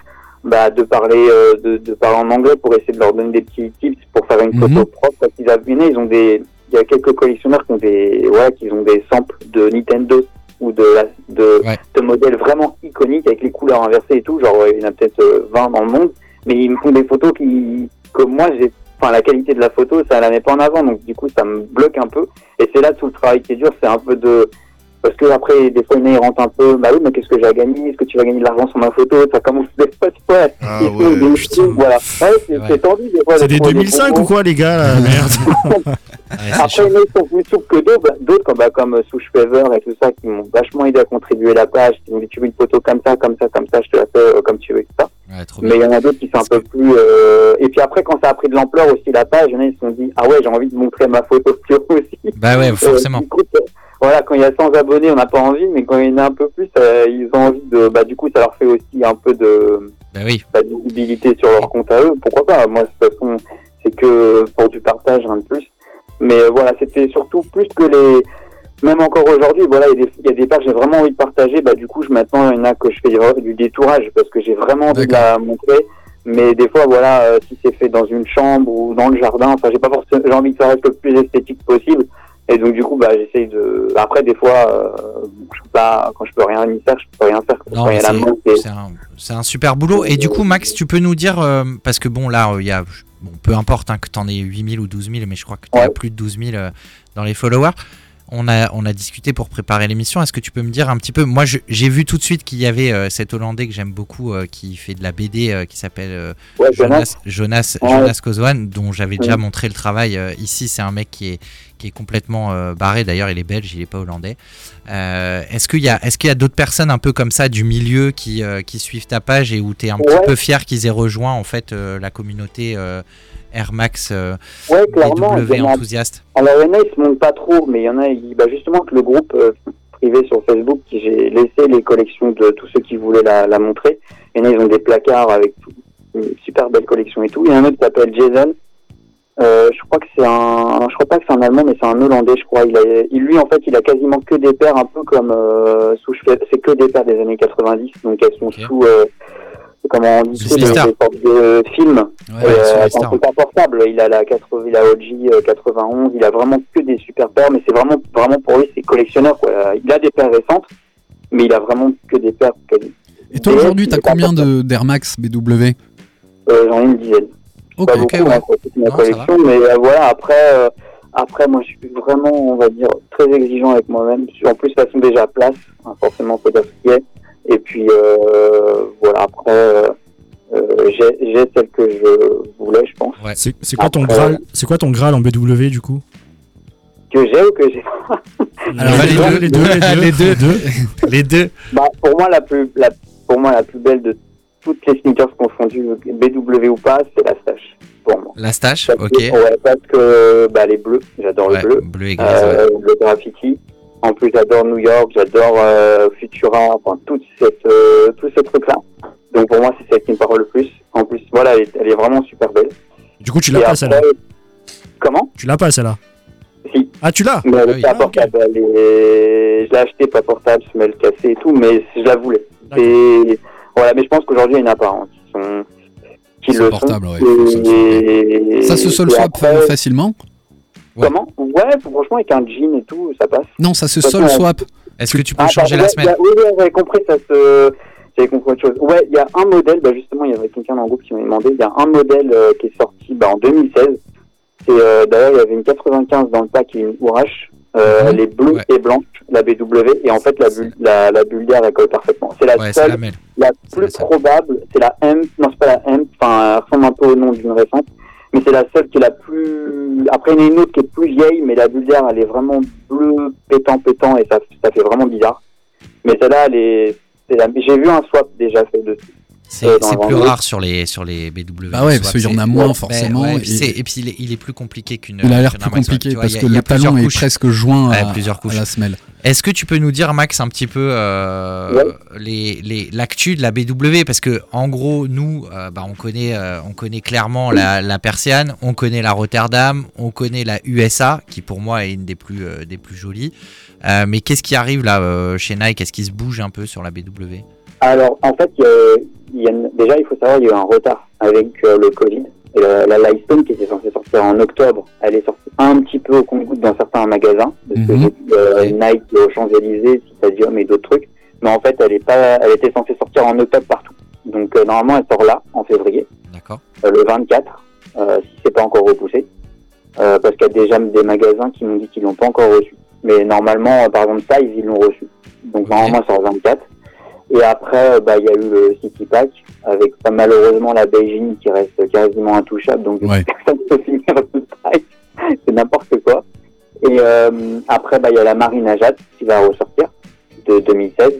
bah, de parler euh, de, de parler en anglais pour essayer de leur donner des petits tips pour faire une Mhm. photo propre. Parce qu'ils avaient ils ont des il y a quelques collectionneurs qui ont des ouais qui ont des samples de Nintendo ou de la- de, Ouais. de modèles vraiment iconiques avec les couleurs inversées et tout, genre il y en a peut-être euh, 20 dans le monde, mais ils me font des photos qui que moi j'ai enfin la qualité de la photo ça la met pas en avant. Donc du coup ça me bloque un peu. Et c'est là tout le travail qui est dur. C'est un peu de parce que après des fois il rentre un peu bah oui mais qu'est-ce que j'ai à gagner? Est-ce que tu vas gagner de l'argent sur ma photo? Ça commence des fois tu vois Ah ils ouais, des putain. trucs, voilà ouais, c'est Ouais. c'est tendu des fois C'est de des trouver 2005 ou quoi, les gars là *laughs* Merde. Ouais, Après, il y en a qui sont plus souples que d'autres, bah, d'autres comme, bah, comme euh, Souche Fever et tout ça, qui m'ont vachement aidé à contribuer à la page, qui m'ont dit tu veux une photo comme ça, comme ça, comme ça, je te la fais euh, comme tu veux, etc. Ouais, trop Mais il y en a d'autres qui sont un peu plus... euh, Et puis après, quand ça a pris de l'ampleur aussi, la page, il y en a qui se sont dit ah ouais, j'ai envie de montrer ma photo aussi. Bah ouais, *laughs* forcément. Euh, euh, voilà, quand il y a 100 abonnés, on n'a pas envie, mais quand il y en a un peu plus, euh, ils ont envie de... Bah du coup, ça leur fait aussi un peu de Bah oui. pas de visibilité sur leur compte à eux, pourquoi pas? Moi, de toute façon, c'est que pour du partage, rien de plus. Mais euh, voilà, c'était surtout plus que les... Même encore aujourd'hui, voilà, il y a des, il y a des pages que j'ai vraiment envie de partager. Bah, du coup, je, maintenant, il y en a que je fais du- du détourage parce que j'ai vraiment envie de la montrer. Mais des fois, voilà, euh, si c'est fait dans une chambre ou dans le jardin, enfin, j'ai pas forcément, j'ai envie que ça reste le plus esthétique possible. Et donc, du coup, bah, j'essaye de. Après, des fois, euh, je peux pas, quand je peux rien y faire, je peux rien faire. Non, c'est- c'est- un, c'est un super boulot. Et du coup, Max, tu peux nous dire, euh, parce que bon, là, il y a, bon, peu importe hein, que tu en aies 8000 ou 12 000, mais je crois que tu as Ouais. plus de 12 000 euh, dans les followers. On a, on a discuté pour préparer l'émission. Est-ce que tu peux me dire un petit peu Moi, j'ai vu tout de suite qu'il y avait euh, cet Hollandais que j'aime beaucoup euh, qui fait de la BD euh, qui s'appelle Ouais, Jonas, Jonas, Ouais. Jonas Kozwan, dont j'avais déjà montré le travail ici. C'est un mec qui est, qui est complètement barré. D'ailleurs, il est belge, il est pas hollandais. Est-ce qu'il y a, a d'autres personnes un peu comme ça du milieu qui, qui suivent ta page et où tu es un petit peu fier qu'ils aient rejoint en fait la communauté Air Max euh, Ouais, clairement. BW en enthousiaste Alors, il y en a, ils se montrent pas trop, mais il y en a, ils- bah, justement, que le groupe euh, privé sur Facebook, qui j'ai laissé les collections de tous ceux qui voulaient la, la montrer. Il y en a, ils ont des placards avec une super belle collection et tout. Il y en a un autre qui s'appelle Jason. Euh, je crois que c'est un, je crois pas que c'est un Allemand, mais c'est un Hollandais, je crois. Il, a, il- lui, en fait, il a quasiment que des paires, un peu comme euh, sous, c'est que des paires des années 90, donc elles sont sous, euh, comment on dit, sortes de films. Ouais, Euh, c'est blister. un truc pas portable. Il a la 80, il a OG euh, 91. Il a vraiment que des super paires, mais c'est vraiment, vraiment pour lui, c'est collectionneur. Quoi. Il a des paires récentes, mais il a vraiment que des paires. Et toi aujourd'hui, t'as combien de d'Air Max BW Euh, J'en ai une dizaine. Ok, pas ok, beaucoup, ouais. hein, toute ma Non, collection, mais euh, voilà. Après, euh, après, moi, je suis vraiment, on va dire, très exigeant avec moi-même. En plus, sont déjà à place. hein, forcément, faut dire ce qui est. Et puis, euh, voilà. Après. euh, euh, j'ai j'ai celle que je voulais, je pense. Ouais. C'est quoi ton graal C'est quoi ton graal en BW du coup? Que j'ai ou que j'ai pas? *laughs* Alors, les, les deux, deux, les deux, les deux, les deux, *laughs* les deux. Bah, pour moi, la plus, la, pour moi, la plus belle de toutes les sneakers confondues, BW ou pas, c'est la stache. Pour moi. La stache, Parce ok. que, ouais, parce que bah, les bleus, j'adore Ouais, les bleus. bleu et Euh, ouais. Le graffiti. En plus, j'adore New York, j'adore euh, Futura, enfin, toute cette, euh, tous ces trucs-là. Donc pour moi, c'est celle qui me parle le plus. En plus, voilà, elle est, elle est vraiment super belle. Du coup, tu l'as pas celle-là Comment? Tu l'as pas celle-là? Si. Ah, tu l'as? Mais elle Ah oui. pas Ah, portable. Elle est... Je l'ai acheté pas portable, semelle cassée et tout, mais je la voulais. Et voilà, mais je pense qu'aujourd'hui, il y en a pas hein, qui sont qui le portables, sont. ouais, le Et- Ça se sol et swap après, euh, facilement? Ouais. Comment Ouais, franchement, avec un jean et tout, ça passe. Non, ça se sol swap. Est-ce que tu peux Ah, changer pardon, la semaine a- Oui, oui, j'avais compris, ça se. J'avais compris autre chose. Ouais, il y a un modèle, bah justement, il y avait quelqu'un dans le groupe qui m'a demandé. Il y a un modèle euh, qui est sorti bah, en 2016. C'est euh, d'ailleurs, il y avait une 95 dans le pack et une Ourache. Euh, Mhm. Elle est bleue Ouais. et blanche, la BW, et en fait la la, la d'air elle colle parfaitement. C'est la Ouais, seule, la la plus probable, c'est la M, non c'est pas la M, enfin elle ressemble un peu au nom d'une récente, mais c'est la seule qui est la plus. Après il y en a une autre qui est plus vieille, mais la d'air elle est vraiment bleue, pétant, pétant, et ça, ça fait vraiment bizarre. Mais celle-là, elle est. J'ai vu un swap déjà fait dessus. C'est Euh, plus rare sur les, sur les BW. Bah ouais, parce qu'il y en a moins, Ouais, forcément, ouais, et, puis c'est- et puis il est, il est plus compliqué qu'une. Il a l'air plus compliqué vois, parce il y a- que le talon est presque joint Ouais, à, plusieurs à couches. la semelle. Est-ce que tu peux nous dire, Max, un petit peu euh, Ouais. les, les, l'actu de la BW Parce que en gros, nous, euh, bah, on, connaît, euh, on connaît clairement la, la Persiane, on connaît la Rotterdam, on connaît la USA, qui pour moi est une des plus, euh, des plus jolies. Euh, mais qu'est-ce qui arrive là euh, chez Nike? Est-ce qu'il se bouge un peu sur la BW Alors, en fait, il y a- déjà, il faut savoir, il y a eu un retard avec euh, le Covid. Et la, la Lightstone, qui était censée sortir en octobre, elle est sortie un petit peu au compte-goutte dans certains magasins. Parce que j'ai vu, euh. Nike aux Champs-Élysées, Citadium et d'autres trucs. Mais en fait, elle, est pas, elle était censée sortir en octobre partout. Donc, euh, normalement, elle sort là, en février, D'accord. euh, le 24, euh, si c'est pas encore repoussé. Euh, parce qu'il y a déjà des magasins qui m'ont dit qu'ils l'ont pas encore reçu. Mais normalement, euh, par exemple, Size, ils l'ont reçu. Donc, normalement, elle sort le 24. Et après, euh, bah, il y a eu le City Pack avec bah, malheureusement la Beijing qui reste quasiment intouchable. Donc, Ouais. *laughs* personne ne peut finir le strike. C'est n'importe quoi. Et euh, après, bah, il y a la Marine Ajat qui va ressortir de 2016.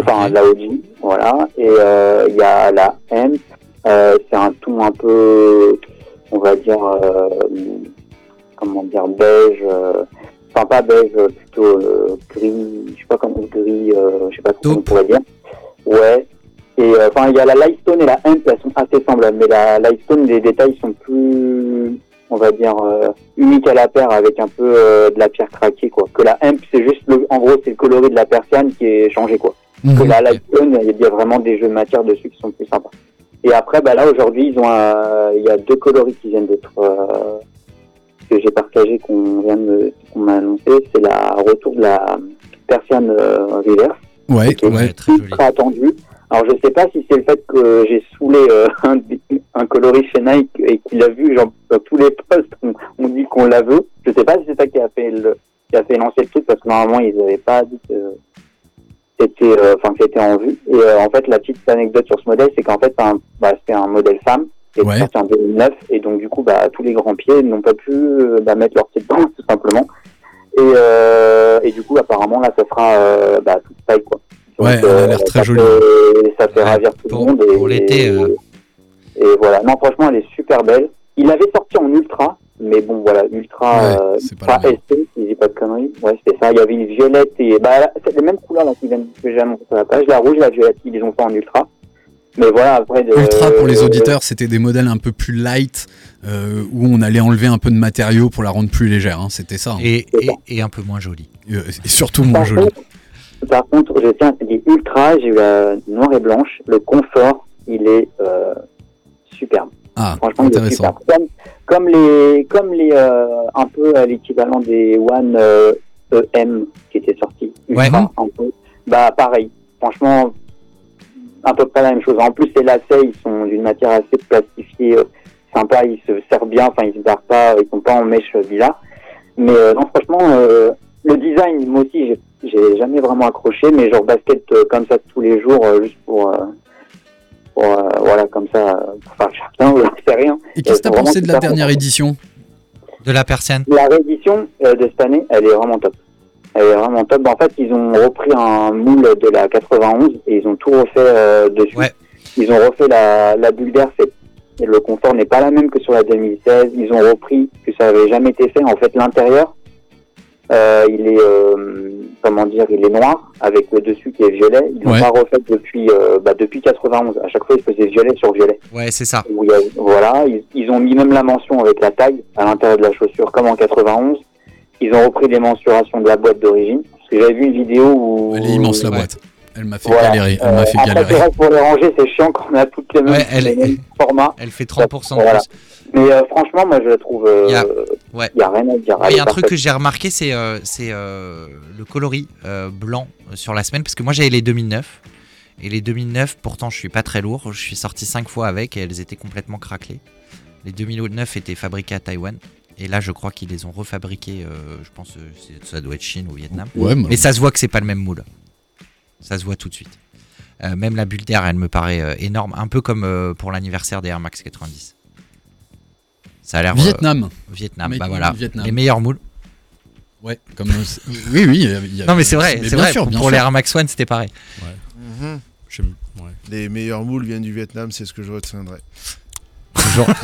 Enfin, la OG, voilà. Et euh, il y a la M. Euh, c'est un ton un peu, on va dire, euh, comment dire, beige. Enfin, pas beige, plutôt euh, gris, je sais pas comment, gris, euh, je sais pas comment on pourrait dire. Ouais. Et euh, enfin, il y a la Lightstone et la Hemp, elles sont assez semblables, mais la Lightstone, les détails sont plus, on va dire, euh, uniques à la paire avec un peu euh, de la pierre craquée, quoi. Que la Hemp, c'est juste, le, en gros, c'est le coloris de la persiane qui est changé, quoi. Que Mhm. la Lightstone, il y a vraiment des jeux de matière dessus qui sont plus sympas. Et après, bah là, aujourd'hui, ils ont, il y a deux coloris qui viennent d'être, euh, que j'ai partagé, qu'on vient de, qu'on m'a annoncé, c'est la retour de la persiane euh, reverse Ouais, Ok. ouais. très joli. ultra attendu. Alors je sais pas si c'est le fait que j'ai saoulé euh, *laughs* un, un coloris chez Nike et qu'il l'a vu, genre dans tous les posts on, on dit qu'on la veut. Je sais pas si c'est ça qui a fait le, qui a fait lancer le truc parce que normalement ils avaient pas dit que c'était, euh, enfin que c'était en vue. Et euh, en fait la petite anecdote sur ce modèle c'est qu'en fait un, bah, c'est un modèle femme qui est Ouais. sorti en 2009 et donc du coup bah tous les grands pieds n'ont pas pu euh, bah, mettre leur pied dedans tout simplement. Et, euh, et du coup apparemment là ça sera euh, bah, toute taille quoi. Ouais, elle a l'air ça très fait- jolie. Ça fait Ouais, ravir tout pour- le monde. Et, pour l'été, euh. et voilà. Non, franchement, elle est super belle. Il avait sorti en ultra, mais bon, voilà, ultra, Ouais, euh, c'est pas ultra même. ST, si je dis pas de conneries. Ouais, c'était ça. Il y avait une violette et, bah, c'est les mêmes couleurs, là, qui viennent, que j'ai annoncé sur la page. La rouge et la violette, ils les ont fait en ultra. Mais voilà, après, de, Ultra pour les euh, auditeurs, c'était des modèles un peu plus light euh, où on allait enlever un peu de matériaux pour la rendre plus légère. hein, C'était ça. hein. Et, et, et un peu moins joli. Euh, Et surtout moins Par joli. contre, par contre, je tiens à dire ultra, j'ai eu la noire et blanche. Le confort, il est euh, superbe. Ah, Franchement, il est intéressant. super. Comme, comme les, comme les, euh, un peu à l'équivalent des One euh, EM qui étaient sortis. Ouais. Ultra, un peu. Bah, pareil. Franchement, à peu près la même chose. En plus, les lacets, ils sont d'une matière assez plastifiée, euh, sympa. Ils se serrent bien. Enfin, ils se barrent pas. Ils sont pas en mèche euh, bizarre. Mais euh, non, franchement, euh, le design, moi aussi, j'ai- j'ai jamais vraiment accroché. Mais genre basket euh, comme ça tous les jours, euh, juste pour, euh, pour euh, voilà, comme ça, euh, pour faire chacun, ou c'est rien. Et qu'est-ce que t'as Euh, pensé de la dernière édition? De la persienne La réédition euh, de cette année, elle est vraiment top. Elle est vraiment top. En fait, ils ont repris un moule de la 91 et ils ont tout refait euh, dessus. Ouais. Ils ont refait la, la bulle d'air. Le confort n'est pas la même que sur la 2016. Ils ont repris que ça avait jamais été fait. En fait, l'intérieur, euh, il est euh, comment dire, il est noir avec le dessus qui est violet. Ils l'ont Ouais. pas refait depuis euh, bah, depuis 91. À chaque fois, ils faisaient violet sur violet. Ouais, c'est ça. A- voilà, ils, ils ont mis même la mention avec la taille à l'intérieur de la chaussure, comme en 91. Ils ont repris les mensurations de la boîte d'origine. Parce que j'avais vu une vidéo où. Elle est immense la Ouais. boîte. Elle m'a fait Voilà. galérer. Elle Euh, m'a fait après, c'est galérer. vrai pour les ranger, c'est chiant quand on a toutes les mêmes, Ouais, elle- les mêmes formats. Elle fait 30% de Voilà. plus. Mais euh, franchement, moi, je la trouve. euh, Il Il y a- y ouais. a rien à dire. Il y a un truc que j'ai remarqué, c'est euh, c'est, euh, le coloris euh, blanc euh, sur la semaine. Parce que moi, j'avais les 2009. Et les 2009, pourtant, je suis pas très lourd. Je suis sorti 5 fois avec et elles étaient complètement craquelées. Les 2009 étaient fabriquées à Taïwan. Et là, je crois qu'ils les ont refabriqués. euh, je pense que ça doit être Chine ou Vietnam. Ouais, mais- mais ça se voit que c'est pas le même moule. Ça se voit tout de suite. Euh, même la bulle d'air, elle me paraît euh, énorme, un peu comme euh, pour l'anniversaire des Air Max 90. Ça a l'air. euh, Vietnam. Vietnam, bah voilà. Vietnam. Les meilleurs moules. Ouais, comme euh, oui, oui. il y a- il y a- Non, mais c'est vrai, mais c'est bien vrai. sûr, pour bien pour sûr. les Air Max One, c'était pareil. Mhm. Ouais. Les meilleurs moules viennent du Vietnam, c'est ce que je retiendrai. Toujours. *laughs*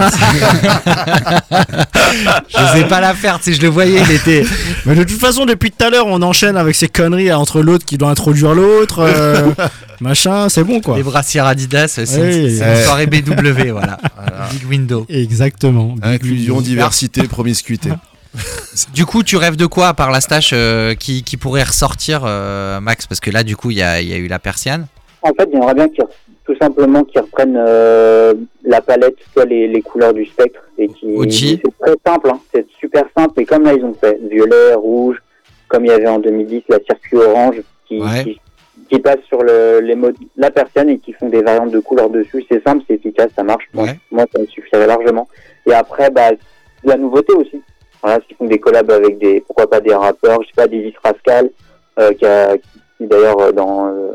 je sais pas la faire, si je le voyais, il était. Mais de toute façon, depuis tout à l'heure, on enchaîne avec ces conneries entre l'autre qui doit introduire l'autre, euh, *laughs* machin, c'est bon quoi. Les brassières Adidas, c'est une, Oui. c'est une soirée BW, *laughs* voilà. Big Window. Exactement. Inclusion, diversité, promiscuité. Du coup, tu rêves de quoi à part la stache euh, qui, qui pourrait ressortir, euh, Max? Parce que là, du coup, il y a, il y a eu la persienne. En fait, j'aimerais bien tout simplement qu'ils reprennent euh, la palette, soit les, les couleurs du spectre. Et qui, c'est très simple, hein, c'est super simple. Et comme là, ils ont fait violet, rouge, comme il y avait en 2010 la circuit orange qui, Ouais. qui, qui passe sur le, les modes, la persienne et qui font des variantes de couleurs dessus. C'est simple, c'est efficace, ça marche. Moi, Ouais. moi, ça me suffirait largement. Et après, bah, la nouveauté aussi. Voilà, s'ils font des collabs avec des, pourquoi pas des rappeurs, je sais pas, Davis Rascal, euh, qui, a, qui d'ailleurs euh, dans, euh,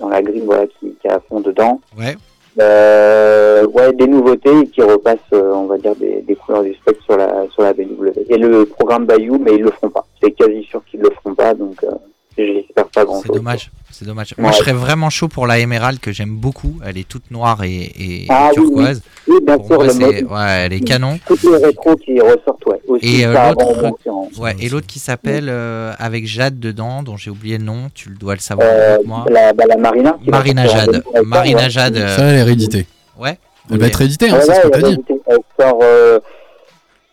dans la grille, voilà, qui, qui est à fond dedans. Ouais. Euh, ouais, des nouveautés qui repassent, euh, on va dire, des, des couleurs du spectre sur la, sur la BW. Et le programme Bayou, mais ils le feront pas. C'est quasi sûr qu'ils le feront pas, donc euh, j'espère pas grand C'est chose. dommage. C'est dommage. Moi, Ouais. je serais vraiment chaud pour la émeraude que j'aime beaucoup. Elle est toute noire et, et Ah oui, turquoise. Oui, bien Pour sûr, moi, c'est- ouais, elle est canon. Toutes les rétros qui ressortent, ouais. Aussi, Et euh, ça, l'autre, avant, bon, c'est en- ouais, et l'autre qui s'appelle euh, avec Jade dedans, dont j'ai oublié le nom. Tu le dois le savoir euh, moi. la, bah, la Marina. Marina Jade. 2013, Marina ouais. Jade. euh, Ça, elle est rééditée. Ouais. Elle va être rééditée, hein, Ouais, c'est ouais, ce que elle t'as va dit. Elle sort, euh,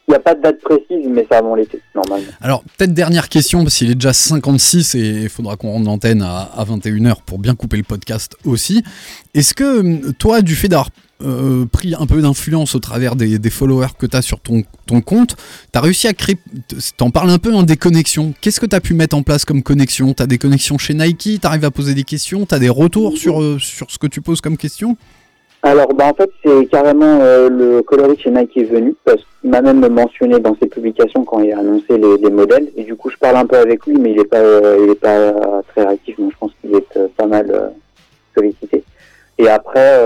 Il n'y a pas de date précise, mais c'est avant l'été, normalement. Alors, peut-être dernière question, parce qu'il est déjà 56 et il faudra qu'on rentre l'antenne à, à 21h pour bien couper le podcast aussi. Est-ce que hum, toi, du fait d'avoir euh, pris un peu d'influence au travers des, des followers que tu as sur ton, ton compte, tu as réussi à créer, t'en parles un peu, hein, des connexions. Qu'est-ce que tu as pu mettre en place comme connexion? Tu as des connexions chez Nike, tu arrives à poser des questions, tu as des retours sur, euh, sur ce que tu poses comme question Alors, bah, en fait, c'est carrément euh, le coloris chez Nike est venu, parce qu'il m'a même mentionné dans ses publications quand il a annoncé les, les modèles, et du coup, je parle un peu avec lui, mais il est pas, euh, il est pas euh, très réactif, donc je pense qu'il est euh, pas mal euh, sollicité. Et après,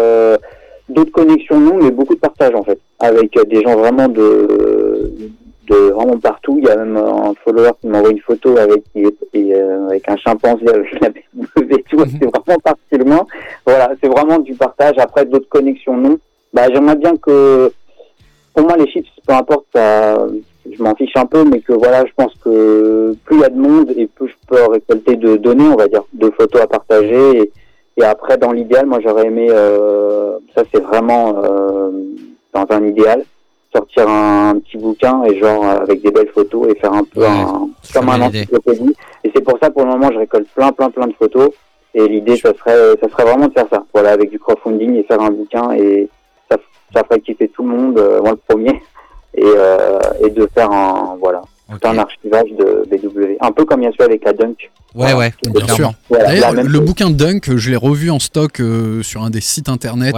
d'autres connexions non, mais beaucoup de partage en fait, avec des gens vraiment de, de vraiment partout. Il y a même un follower qui m'envoie une photo avec et, euh, avec un chimpanzé avec la *laughs* BMW et tout. C'est vraiment parti loin. Voilà, c'est vraiment du partage. Après, d'autres connexions non. Bah, j'aimerais bien que, pour moi, les chiffres, peu importe, ça, je m'en fiche un peu, mais que voilà, je pense que plus il y a de monde et plus je peux récolter de données, on va dire, de photos à partager. Et, et après, dans l'idéal, moi, j'aurais aimé, euh, ça c'est vraiment euh, dans un idéal, sortir un petit bouquin et genre euh, avec des belles photos et faire un peu un, comme un encyclopédie. Et c'est pour ça, pour le moment, je récolte plein, plein, plein de photos. Et l'idée, ça serait, ça serait vraiment de faire ça. Voilà, avec du crowdfunding et faire un bouquin et ça, ça ferait kiffer tout le monde, euh, moi le premier, et, euh, et de faire un, voilà, un archivage de BW. Un peu comme il y a su avec la Dunk. Ouais, ouais, Bien sûr. Voilà, D'ailleurs, le chose. bouquin Dunk, je l'ai revu en stock euh, sur un des sites internet,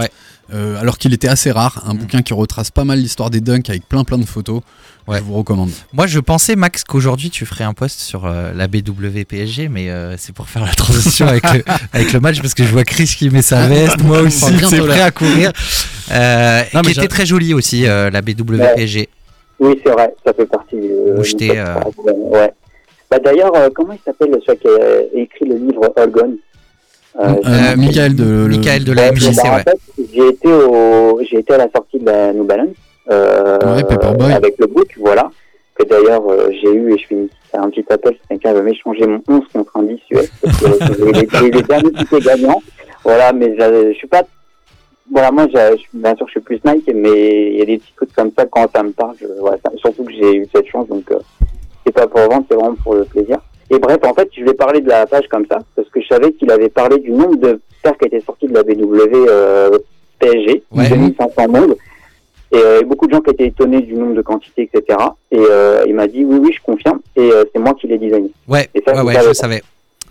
euh, alors qu'il était assez rare. Mm. Un bouquin qui retrace pas mal l'histoire des Dunk avec plein plein de photos. Je vous recommande. Moi, je pensais, Max, qu'aujourd'hui tu ferais un post sur euh, la BW PSG, mais euh, c'est pour faire la transition *laughs* avec le, avec le match parce que je vois Chris qui met sa veste, moi aussi, c'est prêt à courir. Euh, Non, mais qui était très jolie aussi, euh, la BW Ouais. PSG. Oui, c'est vrai, ça fait partie du. Moucheté, euh. Ouais. Bah, D'ailleurs, euh, comment il s'appelle celui qui a écrit le livre All Gone Euh, Michael de, Michael de la Ouais, MJC, bah, en ouais. fait, j'ai été au, j'ai été à la sortie de la New Balance, euh, Ouais, Paperboy. avec le book, voilà, que d'ailleurs euh, j'ai eu et je finis faire un petit appel, c'est quelqu'un veut m'échanger mon 11 contre un 10 US, parce que euh, j'ai les- j'ai les derniers tickets gagnants, voilà, mais je, je suis pas, voilà, moi, bien sûr, je suis plus Nike, mais il y a des petits trucs comme ça quand ça me parle, je, voilà, ça- surtout que j'ai eu cette chance, donc euh, c'est pas pour vendre, c'est vraiment pour le plaisir. Et bref, en fait, je vais parler de la page comme ça, parce que je savais qu'il avait parlé du nombre de paires qui étaient sorties de la BW euh, PSG, 2500 mondes. Et euh, beaucoup de gens qui étaient étonnés du nombre de quantités, etc. Et euh, il m'a dit, oui, oui, je confirme, et euh, c'est moi qui l'ai designé. Ouais, Et ça, ouais, je ouais, savais je savais.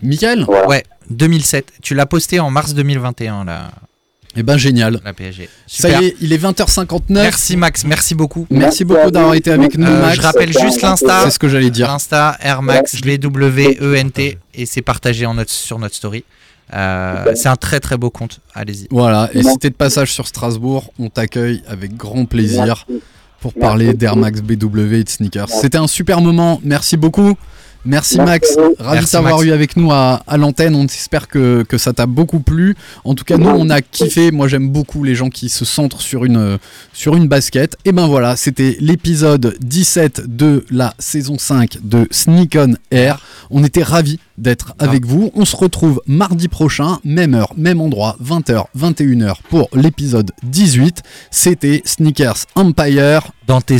Michael? Voilà. Ouais, 2007. Tu l'as posté en mars 2021, là. Eh ben génial. La PSG. Ça Super. y est, il est 20h59. Merci Max, merci beaucoup. Merci beaucoup d'avoir été avec nous, Euh, Max. je rappelle juste l'Insta. C'est ce que j'allais dire. L'Insta Air Max BWENT et c'est partagé en notre, sur notre story. Euh, c'est un très très beau compte. Allez-y. Voilà, et si t'es de passage sur Strasbourg, on t'accueille avec grand plaisir pour parler d'Air Max BW et de sneakers. C'était un super moment, merci beaucoup. Merci Max, ravi de t'avoir eu avec nous à, à l'antenne. On espère que, que ça t'a beaucoup plu. En tout cas, nous, on a kiffé. Moi, j'aime beaucoup les gens qui se centrent sur une, sur une basket. Et ben voilà, c'était l'épisode 17 de la saison 5 de Sneak On Air. On était ravis d'être avec vous. On se retrouve mardi prochain, même heure, même endroit, 20h, 21h pour l'épisode 18. C'était Sneakers Empire. Dans tes